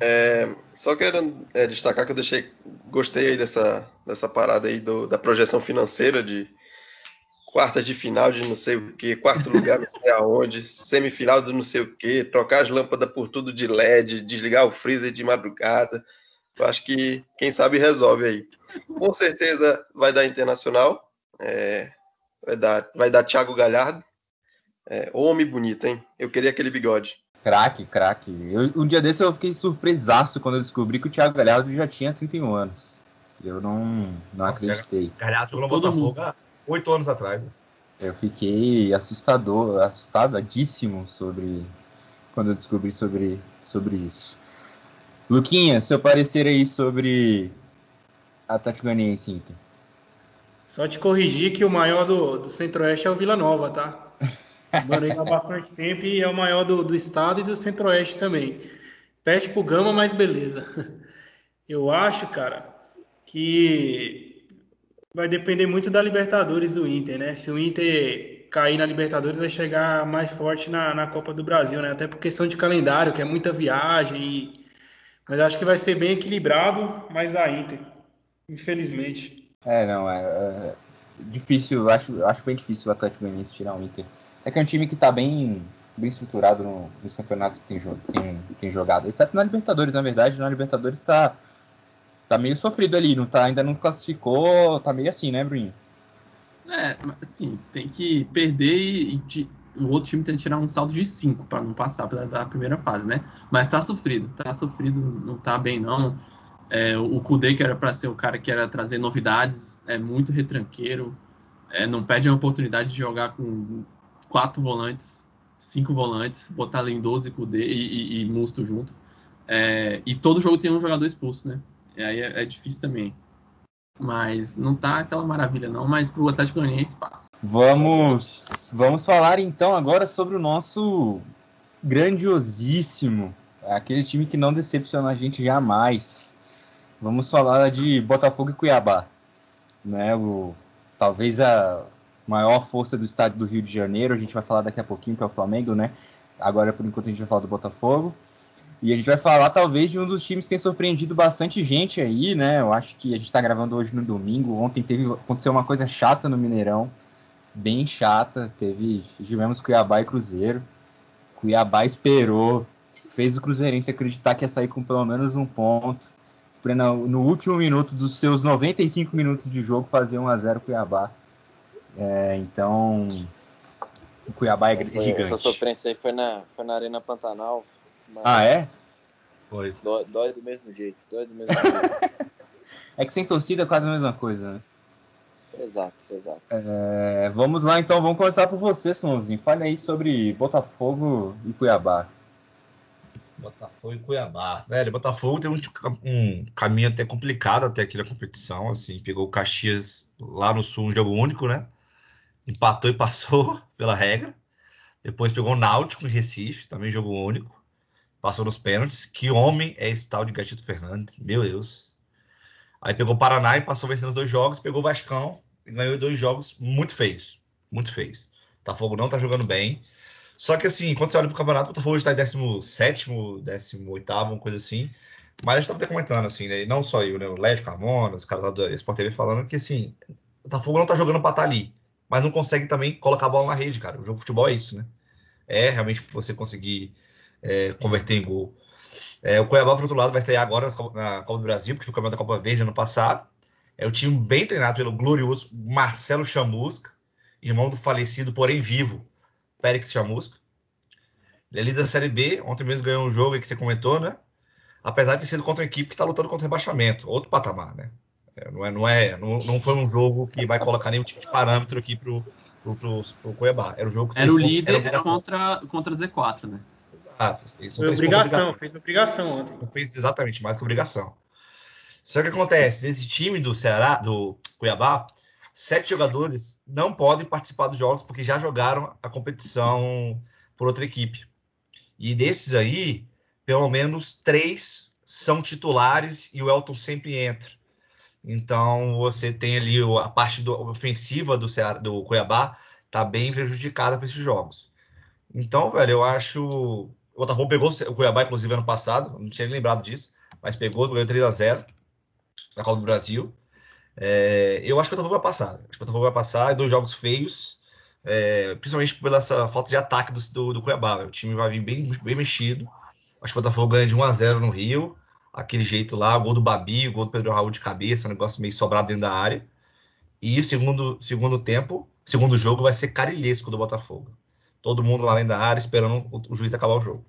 É, só quero é, destacar que eu deixei, gostei aí dessa, dessa parada aí do, da projeção financeira de quarta de final de não sei o que, quarto lugar não sei aonde, semifinal de não sei o que, trocar as lâmpadas por tudo de LED, desligar o freezer de madrugada. Eu acho que quem sabe resolve aí. Com certeza vai dar internacional, é, vai dar, vai dar Thiago Galhardo. É, homem bonito, hein? Eu queria aquele bigode. Craque, craque. Um dia desse eu fiquei surpresaço quando eu descobri que o Thiago Galhardo já tinha 31 anos. Eu não, não acreditei. Galhardo jogou no Botafogo há 8 anos atrás. Né? Eu fiquei assustador, assustadíssimo sobre quando eu descobri sobre, sobre isso. Luquinha, seu parecer aí sobre Atlético Goianiense Inter. Só te corrigir que o maior do, do Centro-Oeste é o Vila Nova, tá? Morei há bastante tempo e é o maior do, do estado e do centro-oeste também. Peste pro Gama, mas beleza. Eu acho, cara, que vai depender muito da Libertadores do Inter, né? Se o Inter cair na Libertadores, vai chegar mais forte na, na Copa do Brasil, né? Até por questão de calendário, que é muita viagem. E... Mas acho que vai ser bem equilibrado, mas a Inter, infelizmente. É, não, é, é difícil, acho, acho bem difícil o Atlético Goianiense tirar o Inter. É que é um time que está bem, bem estruturado no, nos campeonatos que tem, tem, tem, jogado. Exceto na Libertadores, na verdade. Na Libertadores está tá meio sofrido ali. Não tá, ainda não classificou. Tá meio assim, né, Bruninho? É, assim, tem que perder e, e o outro time tem que tirar um saldo de 5 para não passar da primeira fase, né? Mas tá sofrido, tá sofrido, não tá bem não. É, o Kudê, que era para ser o cara que era trazer novidades, é muito retranqueiro, é, não perde a oportunidade de jogar com quatro volantes, cinco volantes, botar Lindoso e e, e, e Musto junto. É, e todo jogo tem um jogador expulso, né? E aí é, é, difícil também. Mas não tá aquela maravilha não, mas pro Atlético Goianiense passa. Vamos, vamos falar então agora sobre o nosso grandiosíssimo, aquele time que não decepciona a gente jamais. Vamos falar de Botafogo e Cuiabá, né? O, talvez a, maior força do estado do Rio de Janeiro. A gente vai falar daqui a pouquinho, que é o Flamengo, né? Agora, por enquanto, a gente vai falar do Botafogo. E a gente vai falar, talvez, de um dos times que tem surpreendido bastante gente aí, né? Eu acho que a gente está gravando hoje no domingo. Ontem teve, aconteceu uma coisa chata no Mineirão. Bem chata. Teve. Tivemos Cuiabá e Cruzeiro. Cuiabá esperou. Fez o Cruzeirense acreditar que ia sair com pelo menos um ponto. No último minuto dos seus 95 minutos de jogo, fazer 1 a 0 Cuiabá. É, então, o Cuiabá é foi, gigante. Essa sofrência aí foi na, foi na Arena Pantanal. ah, é? Foi. Dói, dói, do mesmo jeito, dói do mesmo jeito. é que sem torcida é quase a mesma coisa, né? Exato, exato. É, vamos lá então, vamos começar por você, Sonzinho. Fale aí sobre Botafogo e Cuiabá. Botafogo e Cuiabá. Velho, Botafogo tem um, um, caminho até complicado até aqui na competição, assim, pegou o Caxias lá no sul, um jogo único, né? Empatou e passou pela regra. Depois pegou o Náutico em Recife, também jogo único. Passou nos pênaltis. Que homem é esse tal de Gatito Fernandes? Meu Deus. Aí pegou o Paraná e passou vencendo os dois jogos. Pegou o Vascão e ganhou dois jogos muito feios. Muito feios. O Botafogo não tá jogando bem. Só que assim, quando você olha pro campeonato, o Botafogo está em 17, 18, uma coisa assim. Mas a gente tava até comentando, assim, né? Não só eu, né? O Led Carmona, os caras lá do Sport TV falando que assim, o Botafogo não tá jogando pra estar tá ali mas não consegue também colocar a bola na rede, cara. O jogo de futebol é isso, né? É realmente você conseguir é, converter em gol. É, o Cuiabá, por outro lado, vai estrear agora na Copa do Brasil, porque foi campeão da Copa Verde ano passado. É o time bem treinado pelo glorioso Marcelo Chamusca, irmão do falecido, porém vivo, Périx Chamusca. Ele é líder da Série B, ontem mesmo ganhou um jogo que você comentou, né? Apesar de ter sido contra uma equipe que está lutando contra o rebaixamento, outro patamar, né? É, não, é, não, é, não, não foi um jogo que vai colocar nenhum tipo de parâmetro aqui pro, pro, pro, pro Cuiabá. Era o jogo que Era o líder era contra, contra Z4, né? Exato. Isso foi obrigação, fez obrigação ontem. Não fez exatamente, mais que obrigação. Só que acontece, esse time do Ceará, do Cuiabá, sete jogadores não podem participar dos jogos porque já jogaram a competição por outra equipe. E desses aí, pelo menos três são titulares e o Elton sempre entra. Então você tem ali a parte do, ofensiva do, Ceará, do Cuiabá tá bem prejudicada para esses jogos. Então, velho, eu acho. O Botafogo pegou o Cuiabá, inclusive, ano passado, não tinha nem lembrado disso, mas pegou, ganhou 3 a 0 na Copa do Brasil. É, eu acho que o Botafogo vai passar. Acho que o Botafogo vai passar, dois jogos feios, é, principalmente pela essa falta de ataque do, do, do Cuiabá. O time vai vir bem, bem mexido. Acho que o Botafogo ganha de 1 a 0 no Rio, aquele jeito lá, o gol do Babi, o gol do Pedro Raul de cabeça, um negócio meio sobrado dentro da área. E o segundo, segundo tempo, segundo jogo, vai ser carilhesco do Botafogo. Todo mundo lá dentro da área esperando o, o juiz acabar o jogo.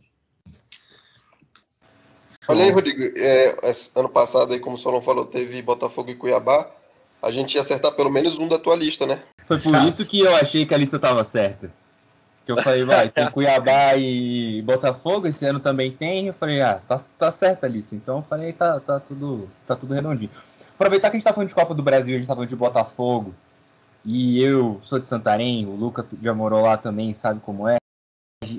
Olha aí, Rodrigo, é, ano passado, aí, como o Solon falou, teve Botafogo e Cuiabá. A gente ia acertar pelo menos um da tua lista, né? Foi por isso que eu achei que a lista estava certa. Que eu falei, vai, tem Cuiabá e Botafogo, esse ano também tem. Eu falei, ah, tá, tá certa a lista. Então eu falei, tá, tá, tudo, tá tudo redondinho. Aproveitar que a gente tá falando de Copa do Brasil, a gente tá falando de Botafogo. E eu sou de Santarém, o Luca já morou lá também, sabe como é.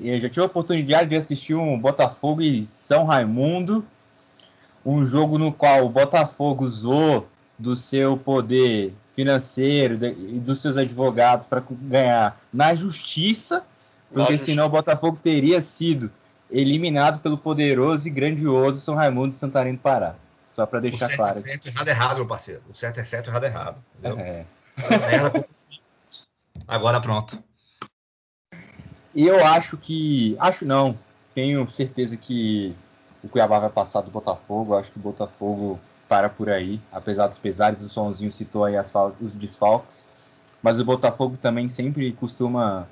Eu já tive a oportunidade de assistir um Botafogo e São Raimundo, um jogo no qual o Botafogo usou do seu poder financeiro e dos seus advogados para ganhar na justiça, porque senão o Botafogo teria sido eliminado pelo poderoso e grandioso São Raimundo de Santarém do Pará. Só para deixar o certo claro. É certo, errado é errado, meu parceiro. O certo é certo, errado é errado. É. Agora pronto. E eu acho que. Acho não. Tenho certeza que o Cuiabá vai passar do Botafogo. Acho que o Botafogo para por aí. Apesar dos pesares, o Sonzinho citou aí as, os desfalques. Mas o Botafogo também sempre costuma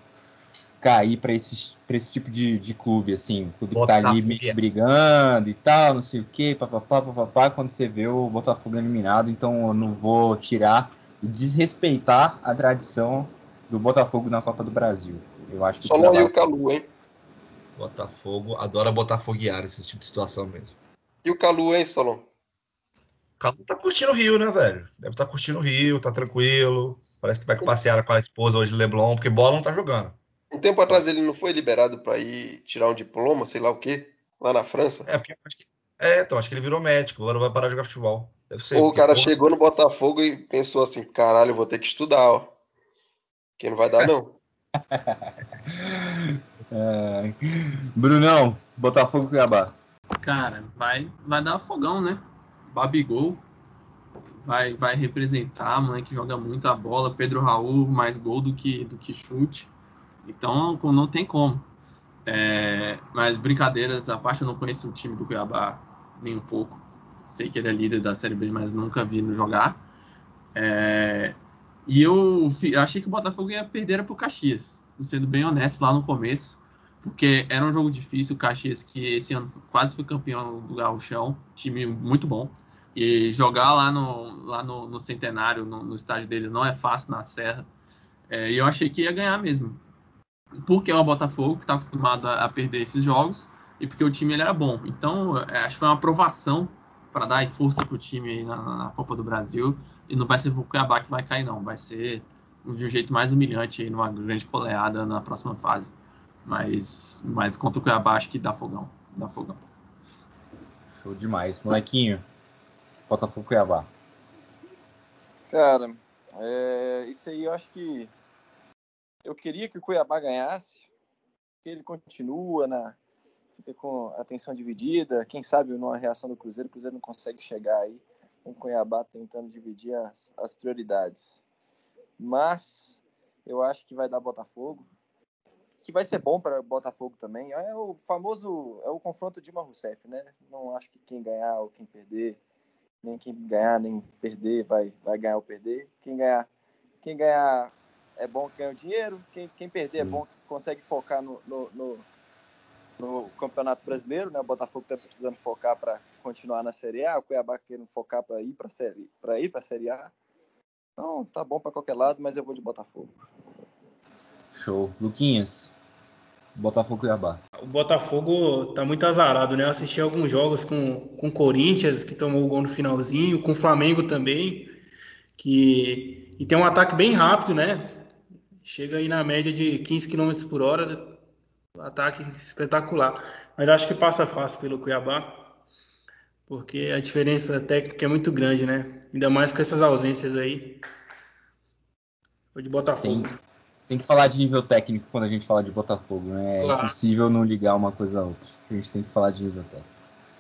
cair para esse, esse tipo de, de clube, assim. Clube que tá ali meio brigando e tal, não sei o quê, papapá, papapá. Quando você vê o Botafogo eliminado, então eu não vou tirar e desrespeitar a tradição do Botafogo na Copa do Brasil. Eu acho que Só não o Calu, hein? Botafogo adora botafoguear esse tipo de situação mesmo. E o Calu, hein, Solon? O Calu tá curtindo o Rio, né, velho? Deve estar tá curtindo o Rio, tá tranquilo. Parece que vai passear com a esposa hoje Leblon, porque bola não tá jogando. Um tempo atrás ele não foi liberado para ir tirar um diploma, sei lá o quê, lá na França? É, porque acho que, é, então, acho que ele virou médico, agora vai parar de jogar futebol. Deve ser. Ou o cara porra... chegou no Botafogo e pensou assim, caralho, eu vou ter que estudar, ó. Que não vai dar, não. é... Brunão, Botafogo Cuiabá. Cara, vai, vai dar fogão, né? Babigol. Vai, vai representar, mãe que joga muito a bola. Pedro Raul, mais gol do que, do que chute. Então, não tem como. É, mas brincadeiras à parte, eu não conheço o time do Cuiabá nem um pouco. Sei que ele é líder da Série B, mas nunca vi no jogar. É, e eu achei que o Botafogo ia perder para o Caxias, sendo bem honesto lá no começo, porque era um jogo difícil. O Caxias, que esse ano quase foi campeão do Gauchão, time muito bom. E jogar lá no, lá no, no Centenário, no, no, estádio deles, não é fácil na Serra. É, e eu achei que ia ganhar mesmo. Porque é o Botafogo que está acostumado a, a, perder esses jogos e porque o time ele era bom. Então, é, acho que foi uma aprovação para dar força para o time na, na Copa do Brasil. E não vai ser o Cuiabá que vai cair, não. Vai ser de um jeito mais humilhante aí, numa grande coleada na próxima fase. Mas, mas contra o Cuiabá, acho que dá fogão. Dá fogão. Show demais. Molequinho, Botafogo Cuiabá. Cara, é, isso aí eu acho que. Eu queria que o Cuiabá ganhasse, porque ele continua na. Com atenção dividida. Quem sabe numa reação do Cruzeiro, o Cruzeiro não consegue chegar aí com o Cuiabá tentando dividir as, as prioridades. Mas eu acho que vai dar Botafogo, que vai ser bom para Botafogo também. É o famoso, é o confronto Dilma Rousseff, né? Não acho que quem ganhar ou quem perder, nem quem ganhar nem perder vai, vai ganhar ou perder. Quem ganhar, quem ganhar é bom que ganha o dinheiro, quem, quem perder é Sim. bom que consegue focar no, no, no, no Campeonato Brasileiro, né? O Botafogo está precisando focar para continuar na Série A, o Cuiabá querendo focar para ir para série, para ir para a Série A. Então, tá bom para qualquer lado, mas eu vou de Botafogo. Show. Luquinhas, Botafogo e Cuiabá. O Botafogo tá muito azarado, né? Eu assisti alguns jogos com com o Corinthians, que tomou o gol no finalzinho, com o Flamengo também, que e tem um ataque bem rápido, né? Chega aí na média de 15 km por hora, ataque espetacular. Mas acho que passa fácil pelo Cuiabá, porque a diferença técnica é muito grande, né? Ainda mais com essas ausências aí. Vou de Botafogo. Tem, tem que falar de nível técnico quando a gente fala de Botafogo, né? É Claro. impossível não ligar uma coisa a outra. A gente tem que falar de nível técnico.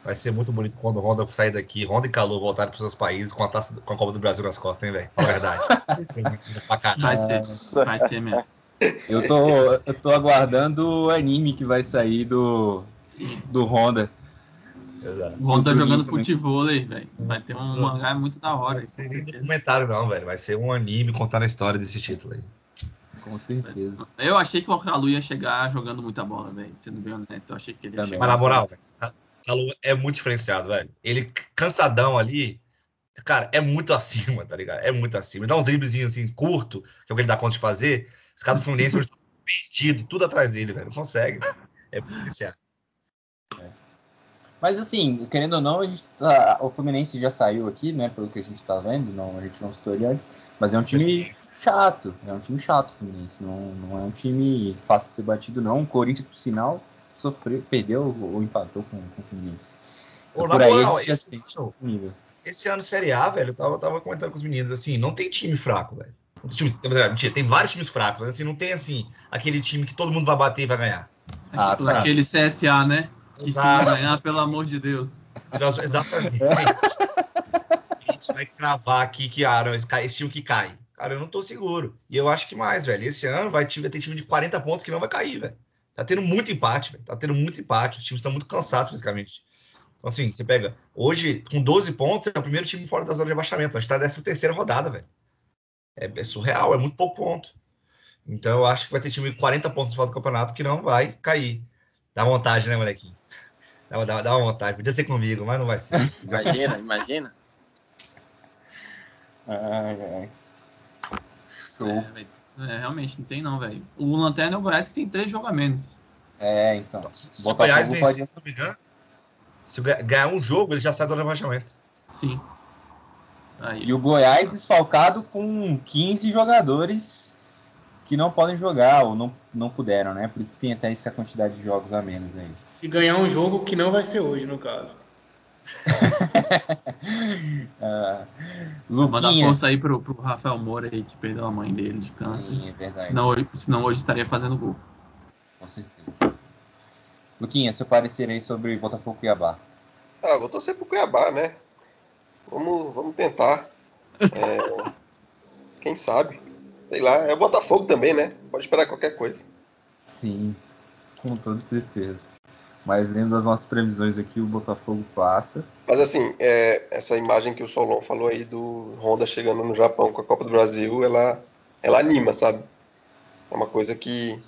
Vai ser muito bonito quando o Honda sair daqui, Honda e Calor voltarem para seus países com a, taça, com a Copa do Brasil nas costas, hein, velho? Fala a verdade. Vai ser muito bonito pra caralho. Vai ser, vai ser mesmo. Eu tô, eu tô aguardando o anime que vai sair do, Sim. do Honda. Exato. O tá Muito jogando né? futebol aí, velho. Vai ter um mangá muito da hora. Vai ser nem documentário, não, velho. Vai ser um anime contando a história desse título aí. Com certeza. Eu achei que o Calu ia chegar jogando muita bola, velho. Sendo bem honesto, eu achei que ele ia Também. chegar. Mas na moral, Calor é muito diferenciado, velho. Ele cansadão ali, cara, é muito acima, tá ligado? É muito acima. Ele dá uns driblezinhos assim, curto, que é o que ele dá conta de fazer. Os caras do Fluminense estão perdidos, tudo atrás dele, velho. Consegue. É muito diferenciado. Mas assim, querendo ou não, tá- o Fluminense já saiu aqui, né? Pelo que a gente tá vendo, não, a gente não citou ele antes, mas é um time chato, é um time chato o Fluminense, não, não é um time fácil de ser batido não. O Corinthians, por sinal, sofreu, perdeu ou empatou com, com o Fluminense. Pô, Por na aí moral, esse, sente o nível. esse ano Série A, velho, eu tava, eu tava comentando com os meninos, assim, não tem time fraco, velho. Time- mentira, tem vários times fracos, mas assim, não tem assim, aquele time que todo mundo vai bater e vai ganhar. Ah, Aquele- tá. Aquele CSA, né? Que se Exato. ganhar, pelo amor de Deus. Exatamente. a gente vai cravar aqui que ah, não, esse, time que cai. Cara, eu não tô seguro. E eu acho que mais, velho. Esse ano vai ter time de 40 pontos que não vai cair, velho. Tá tendo muito empate, velho. Tá tendo muito empate. Os times estão muito cansados fisicamente. Então, assim, você pega. Hoje, com 12 pontos, é o primeiro time fora da zona de abaixamento. A gente tá nessa terceira rodada, velho. É, é surreal, é muito pouco ponto. Então, eu acho que vai ter time de 40 pontos no final do campeonato que não vai cair. Dá vontade, né, molequinho? Dá, dá, dá uma vontade. Podia ser comigo, mas não vai ser. Imagina, imagina. Ai, ai. Show. É, velho. É, realmente, não tem não, velho. O Lanterna é o Goiás que tem três jogos a menos. É, então. Se o Botafogo Goiás pode- vencer, se não me engano, se ga- ganhar um jogo, ele já sai do rebaixamento. Sim. Aí. E o Goiás desfalcado com 15 jogadores que não podem jogar ou não, não puderam, né? Por isso que tem até essa quantidade de jogos a menos aí. Se ganhar um jogo que não vai ser hoje, no caso. Mandar Luquinha. força aí pro, pro Rafael Moura aí, que perdeu a mãe dele de câncer. Sim, é verdade. Senão, hoje- senão hoje estaria fazendo gol. Com certeza. Luquinha, seu parecer aí sobre Botafogo e Cuiabá. Ah, vou torcer pro Cuiabá, né? Vamos, vamos tentar. É, quem sabe? Sei lá, é o Botafogo também, né? Pode esperar qualquer coisa. Sim, com toda certeza. Mas dentro das nossas previsões aqui, o Botafogo passa. Mas assim, é, essa imagem que o Solon falou aí do Honda chegando no Japão com a Copa do Brasil, ela, ela anima, sabe? É uma coisa que,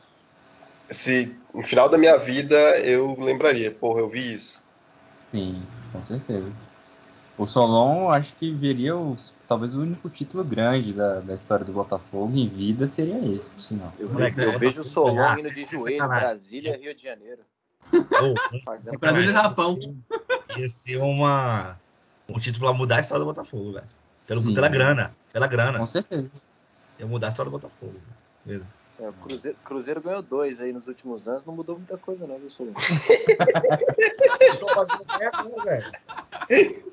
se no final da minha vida eu lembraria, porra, eu vi isso. Sim, com certeza. O Solon, acho que veria os, talvez o único título grande da, da história do Botafogo em vida seria esse, por sinal. Eu, Moleque, eu vejo o Solon ah, indo de é joelho. Brasília, Rio de Janeiro. Fazendo Brasil e Japão. Ia ser uma, um título pra mudar a história do Botafogo, velho. Pelo, Sim. pela grana. Pela grana. Com certeza. Ia mudar a história do Botafogo. velho. Mesmo. É, o Cruzeiro, Cruzeiro ganhou dois aí nos últimos anos, não mudou muita coisa não, viu, Solon? Estão fazendo merda, né, velho.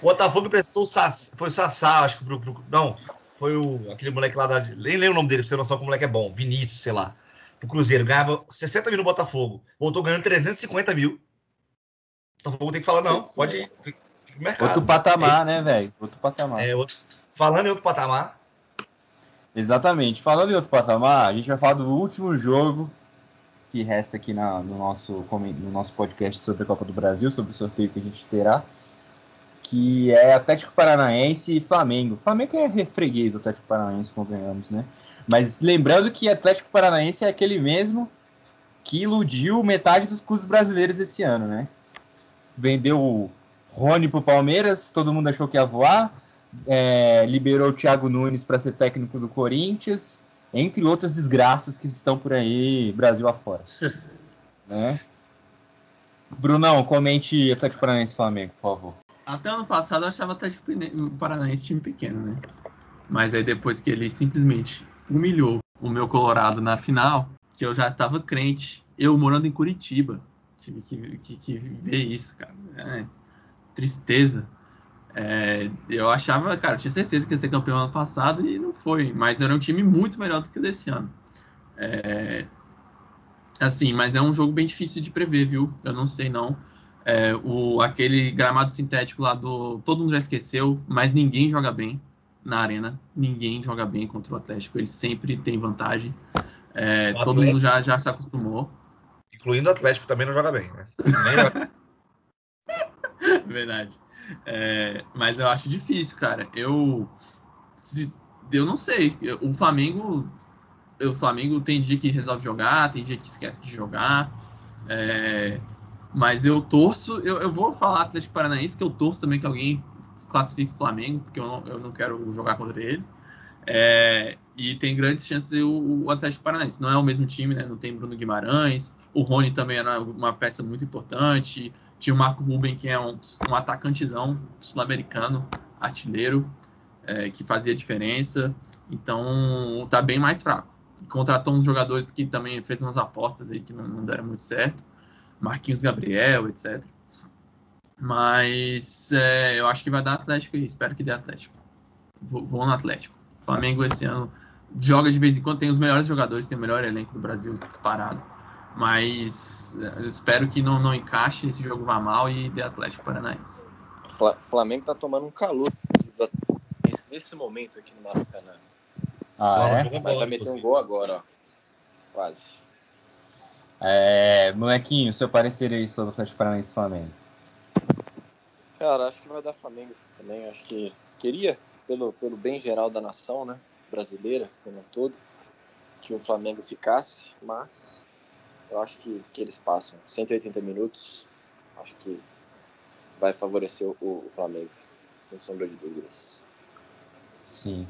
O Botafogo prestou o Sassá, foi o Sassá, acho que pro, pro- Não, foi o, aquele moleque lá da. Nem lembro o nome dele, pra você ter noção como o moleque é bom. Vinícius, sei lá. Pro Cruzeiro. Ganhava 60 mil no Botafogo. Voltou ganhando 350 mil. O Botafogo tem que falar, não, Sim. pode ir. pro Mercado. Outro patamar, né, velho? Outro patamar. É, outro, falando em outro patamar, Exatamente. Falando em outro patamar, a gente vai falar do último jogo que resta aqui na, no, nosso, no nosso podcast sobre a Copa do Brasil, sobre o sorteio que a gente terá, que é Atlético Paranaense e Flamengo. Flamengo é freguês Atlético Paranaense, convenhamos, né? Mas lembrando que Atlético Paranaense é aquele mesmo que iludiu metade dos clubes brasileiros esse ano, né? Vendeu o Rony pro Palmeiras, todo mundo achou que ia voar, é, liberou o Thiago Nunes para ser técnico do Corinthians, entre outras desgraças que estão por aí, Brasil afora. né? Brunão, comente Atlético Paranaense e Flamengo, por favor. Até ano passado eu achava Atlético Paranaense time pequeno, né? Mas aí depois que ele simplesmente humilhou o meu Colorado na final, que eu já estava crente, eu morando em Curitiba, tive que, que, que ver isso, cara. É, tristeza. É, eu achava, cara, eu tinha certeza que ia ser campeão ano passado e não foi, mas era um time muito melhor do que o desse ano. É, assim, mas é um jogo bem difícil de prever, viu? Eu não sei não. É, o, aquele gramado sintético lá do. Todo mundo já esqueceu, mas ninguém joga bem na arena. Ninguém joga bem contra o Atlético. Ele sempre tem vantagem. É, todo mundo já, já se acostumou. Incluindo o Atlético também não joga bem, né? Verdade. É, mas eu acho difícil, cara. Eu, eu não sei. O Flamengo, o Flamengo tem dia que resolve jogar, tem dia que esquece de jogar. É, mas eu torço, eu, eu, vou falar Atlético Paranaense, que eu torço também que alguém classifique o Flamengo, porque eu não, eu não quero jogar contra ele. É, e tem grandes chances o, o Atlético Paranaense. Não é o mesmo time, né? Não tem Bruno Guimarães. O Rony também era uma peça muito importante. Tinha o Marco Ruben, que é um, um atacantezão sul-americano, artilheiro, é, que fazia diferença. Então, tá bem mais fraco. Contratou uns jogadores que também fez umas apostas aí que não, não deram muito certo. Marquinhos Gabriel, etc. Mas é, eu acho que vai dar Atlético e espero que dê Atlético. Vou, vou, no Atlético. Flamengo esse ano joga de vez em quando, tem os melhores jogadores, tem o melhor elenco do Brasil disparado. Mas eu espero que não, não encaixe, esse jogo vá mal e dê Atlético Paranaense. O Flamengo tá tomando um calor nesse momento aqui no Maracanã. Ah, é? Mas vai meter um gol agora, ó. Quase. É, molequinho, seu parecer aí sobre o Atlético Paranaense e Flamengo? Cara, acho que vai dar Flamengo também. Acho que queria, pelo, pelo bem geral da nação, né? Brasileira, como um todo, que o Flamengo ficasse, mas eu acho que, que eles passam 180 minutos. Acho que vai favorecer o, o Flamengo, sem sombra de dúvidas. Sim.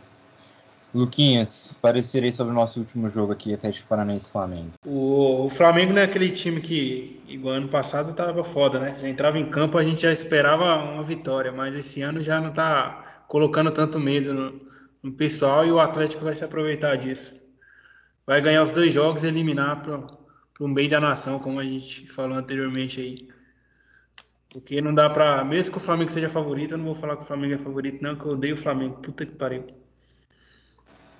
Luquinhas, parecerei sobre o nosso último jogo aqui, Atlético Paranaense Flamengo. O, o, Flamengo não é aquele time que, igual ano passado, estava foda, né? Já entrava em campo, a gente já esperava uma vitória, mas esse ano já não está colocando tanto medo no, no, pessoal e o Atlético vai se aproveitar disso. Vai ganhar os dois jogos e eliminar para o meio da nação, como a gente falou anteriormente aí. Porque não dá pra. Mesmo que o Flamengo seja favorito, eu não vou falar que o Flamengo é favorito, não, que eu odeio o Flamengo. Puta que pariu.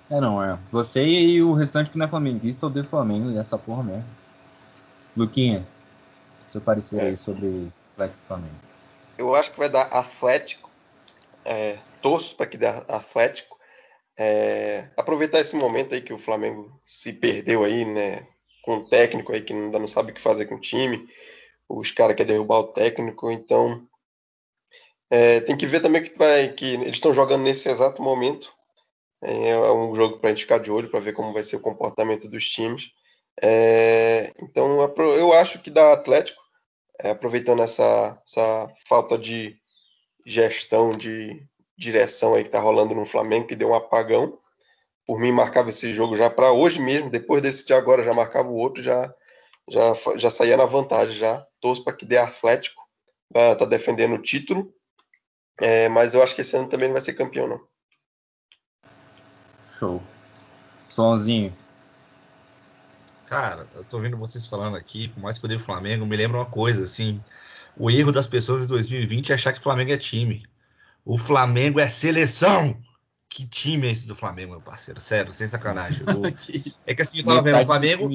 É, não, é. Você e o restante que não é flamenguista odeio o Flamengo e essa porra mesmo. Luquinha, seu parecer é. aí sobre o Atlético Flamengo. Eu acho que vai dar Atlético. É, torço para que dê Atlético. É, aproveitar esse momento aí que o Flamengo se perdeu aí, né? com um técnico aí que ainda não sabe o que fazer com o time, os caras querem derrubar o técnico, então é, tem que ver também que, vai, que eles estão jogando nesse exato momento. É, é um jogo para a gente ficar de olho para ver como vai ser o comportamento dos times. É, então eu acho que da Atlético, é, aproveitando essa, essa falta de gestão, de direção aí que está rolando no Flamengo, que deu um apagão, por mim marcava esse jogo já para hoje mesmo, depois desse de agora já marcava o outro, já já, já saía na vantagem já. Torço para que dê Atlético, tá, defendendo o título, é, mas eu acho que esse ano também não vai ser campeão não. Show. Sonzinho. Cara, eu tô vendo vocês falando aqui, por mais que eu dei o Flamengo, me lembra uma coisa, assim, o erro das pessoas em 2020 é achar que o Flamengo é time. O Flamengo é seleção! Que time é esse do Flamengo, meu parceiro? Sério, sem sacanagem. É que assim, eu tava vendo, o Flamengo,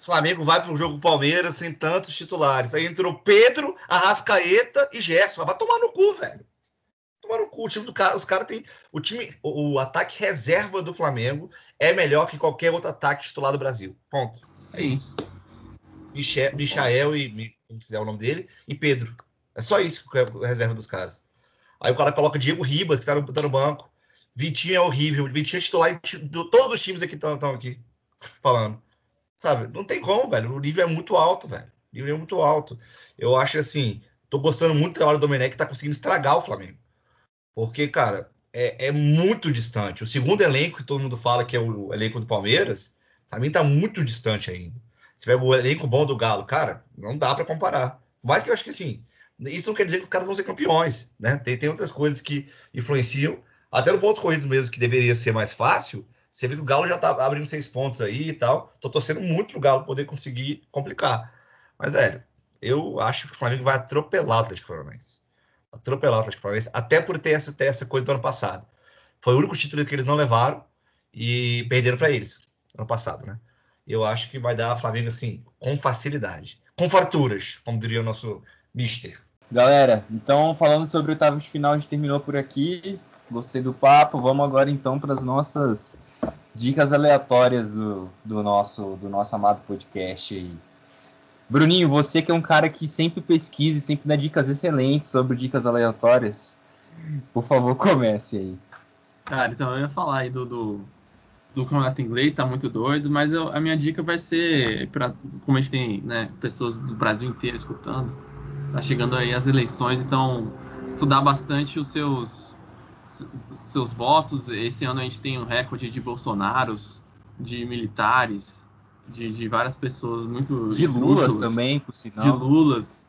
Flamengo vai pro jogo Palmeiras sem tantos titulares. Aí entrou Pedro, Arrascaeta e Gerson. Vai tomar no cu, velho. Tomar no cu. O time do cara, os caras têm. O time, o, o, ataque reserva do Flamengo é melhor que qualquer outro ataque titular do Brasil. Ponto. É isso. Michel, Michael e como quiser o nome dele, e Pedro. É só isso que é a reserva dos caras. Aí o cara coloca Diego Ribas, que tá no, tá no banco. Vitinho é horrível. Vitinho é titular em todos os times aqui estão aqui falando. Sabe? Não tem como, velho. O nível é muito alto, velho. O nível é muito alto. Eu acho assim, tô gostando muito da hora do Domenech que tá conseguindo estragar o Flamengo. Porque, cara, é, é, muito distante. O segundo elenco que todo mundo fala que é o elenco do Palmeiras, mim tá muito distante ainda. Se pega o elenco bom do Galo, cara, não dá para comparar. Mas que eu acho que assim, isso não quer dizer que os caras vão ser campeões, né? Tem, tem outras coisas que influenciam. Até no pontos corridos mesmo, que deveria ser mais fácil, você vê que o Galo já tá abrindo seis pontos aí e tal. Tô torcendo muito pro Galo poder conseguir complicar. Mas, velho, eu acho que o Flamengo vai atropelar o Atlético Paranaense. Atropelar o Atlético Paranaense, até por ter essa, ter essa coisa do ano passado. Foi o único título que eles não levaram e perderam para eles ano passado, né? Eu acho que vai dar a Flamengo assim, com facilidade. Com farturas, como diria o nosso mister. Galera, então falando sobre o oitavos de final, a gente terminou por aqui. Gostei do papo. Vamos agora então para as nossas dicas aleatórias do, do, nosso, do nosso amado podcast aí. Bruninho, você que é um cara que sempre pesquisa e sempre dá dicas excelentes sobre dicas aleatórias, por favor, comece aí. Cara, então eu ia falar aí do, do, do campeonato inglês, tá muito doido, mas eu, a minha dica vai ser, para como a gente tem né, pessoas do Brasil inteiro escutando, tá chegando aí as eleições, então estudar bastante os seus, seus votos. Esse ano a gente tem um recorde de Bolsonaros, de militares, de, de várias pessoas muito. De Lulas também, por sinal. De Lulas.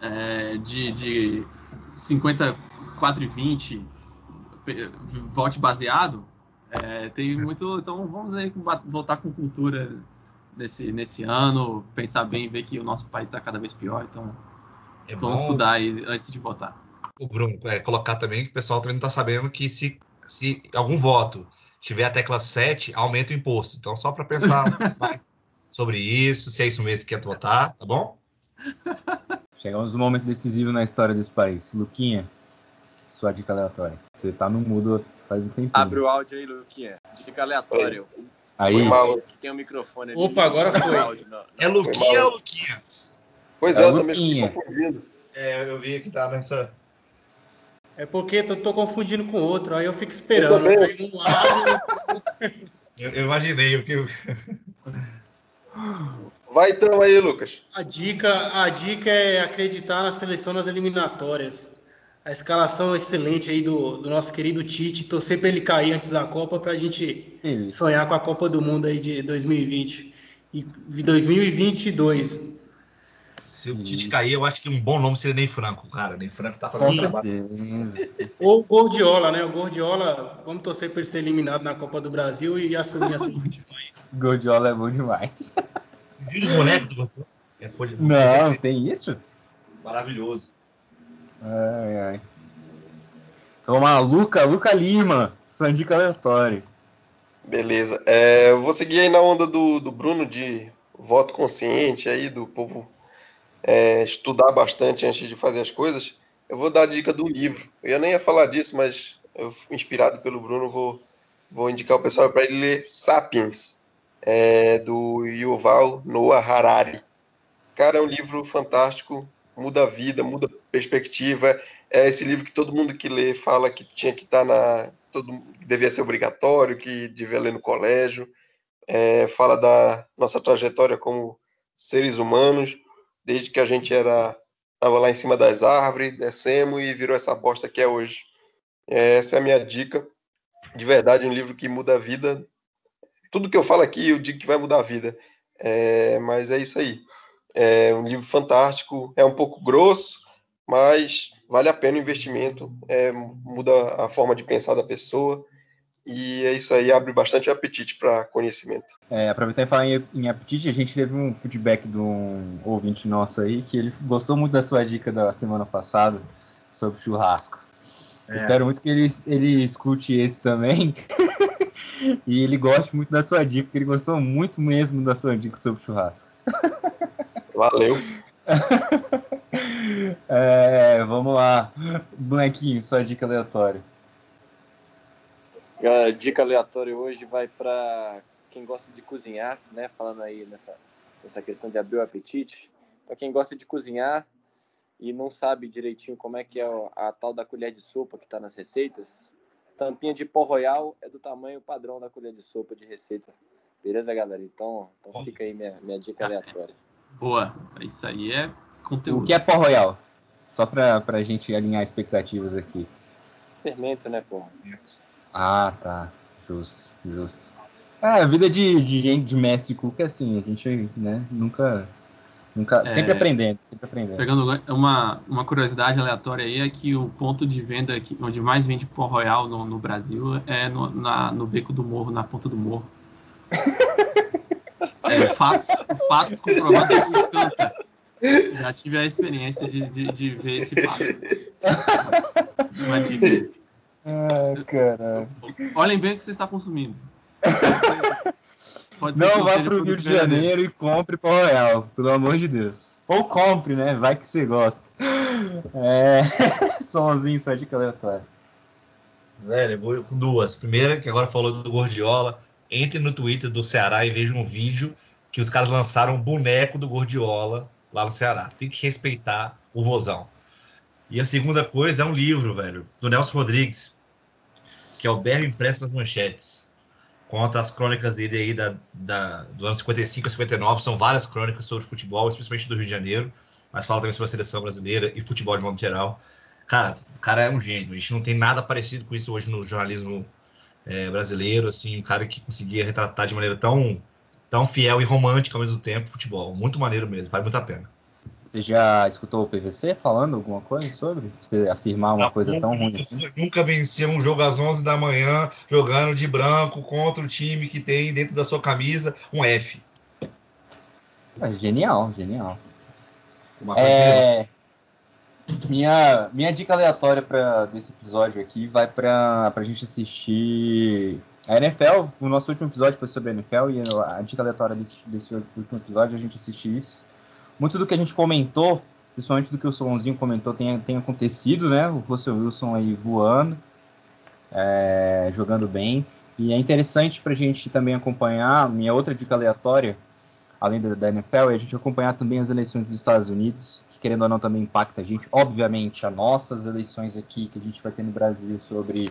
É, de, de 54 e 20, vote baseado. É, tem muito. Então vamos aí voltar com cultura nesse, nesse ano, pensar bem, ver que o nosso país está cada vez pior. Então é vamos bom, estudar aí antes de votar. O Bruno, é, colocar também que o pessoal também não está sabendo que se, se algum voto tiver a tecla 7, aumenta o imposto. Então, só para pensar mais sobre isso, se é isso mesmo que quer votar, tá bom? Chegamos no momento decisivo na história desse país. Luquinha, sua dica aleatória. Você tá no mudo faz um tempo. Abre o áudio aí, Luquinha. Dica aleatória. Aí. Tem um microfone ali. Opa, agora foi. Áudio, é Luquinha ou Luquinha? Pois é, é eu também estou confundindo. É, eu vi que tá nessa. É porque eu tô confundindo com outro, aí eu fico esperando. Eu, aí um eu, eu imaginei, eu fiquei. Vai então aí, Lucas. A dica, a dica é acreditar na seleção nas eliminatórias. A escalação excelente aí do, do nosso querido Tite, torcer para ele cair antes da Copa para a gente sonhar com a Copa do Mundo aí de 2020 e 2022. Se o Tite cair, eu acho que um bom nome seria Ney Franco, cara. Ney Franco tá fazendo trabalho. Ou Gordiola, né? O Gordiola, vamos torcer para ele ser eliminado na Copa do Brasil e assumir a seleção aí. Gordiola é bom demais. Vocês viram o boneco do Gordiola? É, Não, tem isso? Maravilhoso. Ai, ai. Então lá, Luca, Luca Lima, sua dica aleatória. Beleza. É, eu vou seguir aí na onda do, do Bruno de voto consciente aí, do povo é, estudar bastante antes de fazer as coisas, eu vou dar a dica do livro. Eu nem ia falar disso, mas eu, inspirado pelo Bruno, vou, vou indicar o pessoal para ele ler Sapiens, é, do Yuval Noah Harari. Cara, é um livro fantástico, muda a vida, muda a perspectiva. É esse livro que todo mundo que lê fala que tinha que estar tá na. Todo, que devia ser obrigatório, que devia ler no colégio. É, fala da nossa trajetória como seres humanos desde que a gente era estava lá em cima das árvores, descemos e virou essa bosta que é hoje. Essa é a minha dica. De verdade, um livro que muda a vida. Tudo que eu falo aqui, eu digo que vai mudar a vida. É, mas é isso aí. É um livro fantástico, é um pouco grosso, mas vale a pena o investimento. É, muda a forma de pensar da pessoa. E é isso aí, abre bastante apetite para conhecimento. É, aproveitar e falar em, em, apetite, a gente teve um feedback de um ouvinte nosso aí que ele gostou muito da sua dica da semana passada sobre churrasco. É. Espero muito que ele, ele escute esse também. e ele goste muito da sua dica, porque ele gostou muito mesmo da sua dica sobre churrasco. Valeu. é, vamos lá. Bonequinho, sua dica aleatória. A dica aleatória hoje vai para quem gosta de cozinhar, né? Falando aí nessa essa questão de abrir o apetite. Para quem gosta de cozinhar e não sabe direitinho como é que é a, a tal da colher de sopa que está nas receitas, tampinha de pó royal é do tamanho padrão da colher de sopa de receita. Beleza, galera? Então, então fica aí minha, minha dica aleatória. Boa, isso aí é conteúdo. O que é pó royal? Só para a gente alinhar expectativas aqui. Fermento, né, porra? Ah, tá. Justo, justo. É, a vida de, de gente de mestre cook é assim, a gente né, nunca. nunca É. Sempre aprendendo, sempre aprendendo. Pegando uma, uma curiosidade aleatória aí é que o ponto de venda aqui, onde mais vende pó royal no, no Brasil é no, na- no beco do morro, na ponta do morro. É, fatos, fatos comprovados por canta. Já tive a experiência de, de, de ver esse fato. Uma dica. Ah, caralho. Olhem bem o que você está consumindo. Pode ser Não vá seja pro Rio de Janeiro e compre pó royal, pelo amor de Deus. Ou compre, né? Vai que você gosta. É. Somzinho, só dica aleatória. Velho, eu vou com duas. Primeira, que agora falou do Gordiola. Entre no Twitter do Ceará e veja um vídeo que os caras lançaram um boneco do Gordiola lá no Ceará. Tem que respeitar o vozão. E a segunda coisa é um livro, velho, do Nelson Rodrigues, que é o Berro Impresso nas Manchetes. Conta as crônicas dele aí da, da, do ano 55 a 59. São várias crônicas sobre futebol, especialmente do Rio de Janeiro. Mas fala também sobre a seleção brasileira e futebol de modo geral. Cara, o cara é um gênio. A gente não tem nada parecido com isso hoje no jornalismo é, brasileiro. Assim, um cara que conseguia retratar de maneira tão, tão fiel e romântica ao mesmo tempo futebol. Muito maneiro mesmo, vale muito a pena. Você já escutou o PVC falando alguma coisa sobre? Você afirmar uma Não, coisa tão ruim nunca, assim? nunca venceu um jogo às 11 da manhã jogando de branco contra o time que tem dentro da sua camisa um F. É, genial, genial. É, minha, minha dica aleatória pra, desse episódio aqui vai pra, pra gente assistir a NFL. O nosso último episódio foi sobre a NFL e a dica aleatória desse, desse último episódio é a gente assistir isso. Muito do que a gente comentou, principalmente do que o Solonzinho comentou, tem, tem acontecido, né? O Russell Wilson aí voando, é, jogando bem. E é interessante pra gente também acompanhar, minha outra dica aleatória, além da, da NFL, é a gente acompanhar também as eleições dos Estados Unidos, que querendo ou não também impacta a gente. Obviamente, as nossas eleições aqui que a gente vai ter no Brasil sobre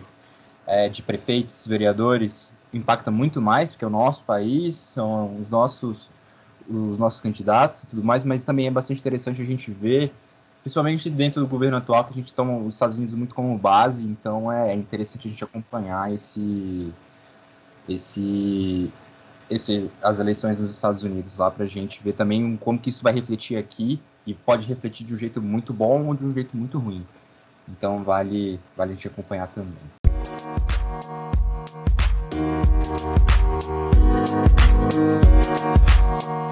é, de prefeitos, vereadores, impacta muito mais, porque é o nosso país, são os nossos os nossos candidatos e tudo mais, mas também é bastante interessante a gente ver, principalmente dentro do governo atual, que a gente toma os Estados Unidos muito como base, então é, é interessante a gente acompanhar esse, esse, esse as eleições nos Estados Unidos lá para a gente ver também como que isso vai refletir aqui e pode refletir de um jeito muito bom ou de um jeito muito ruim. Então vale, vale a gente acompanhar também. Música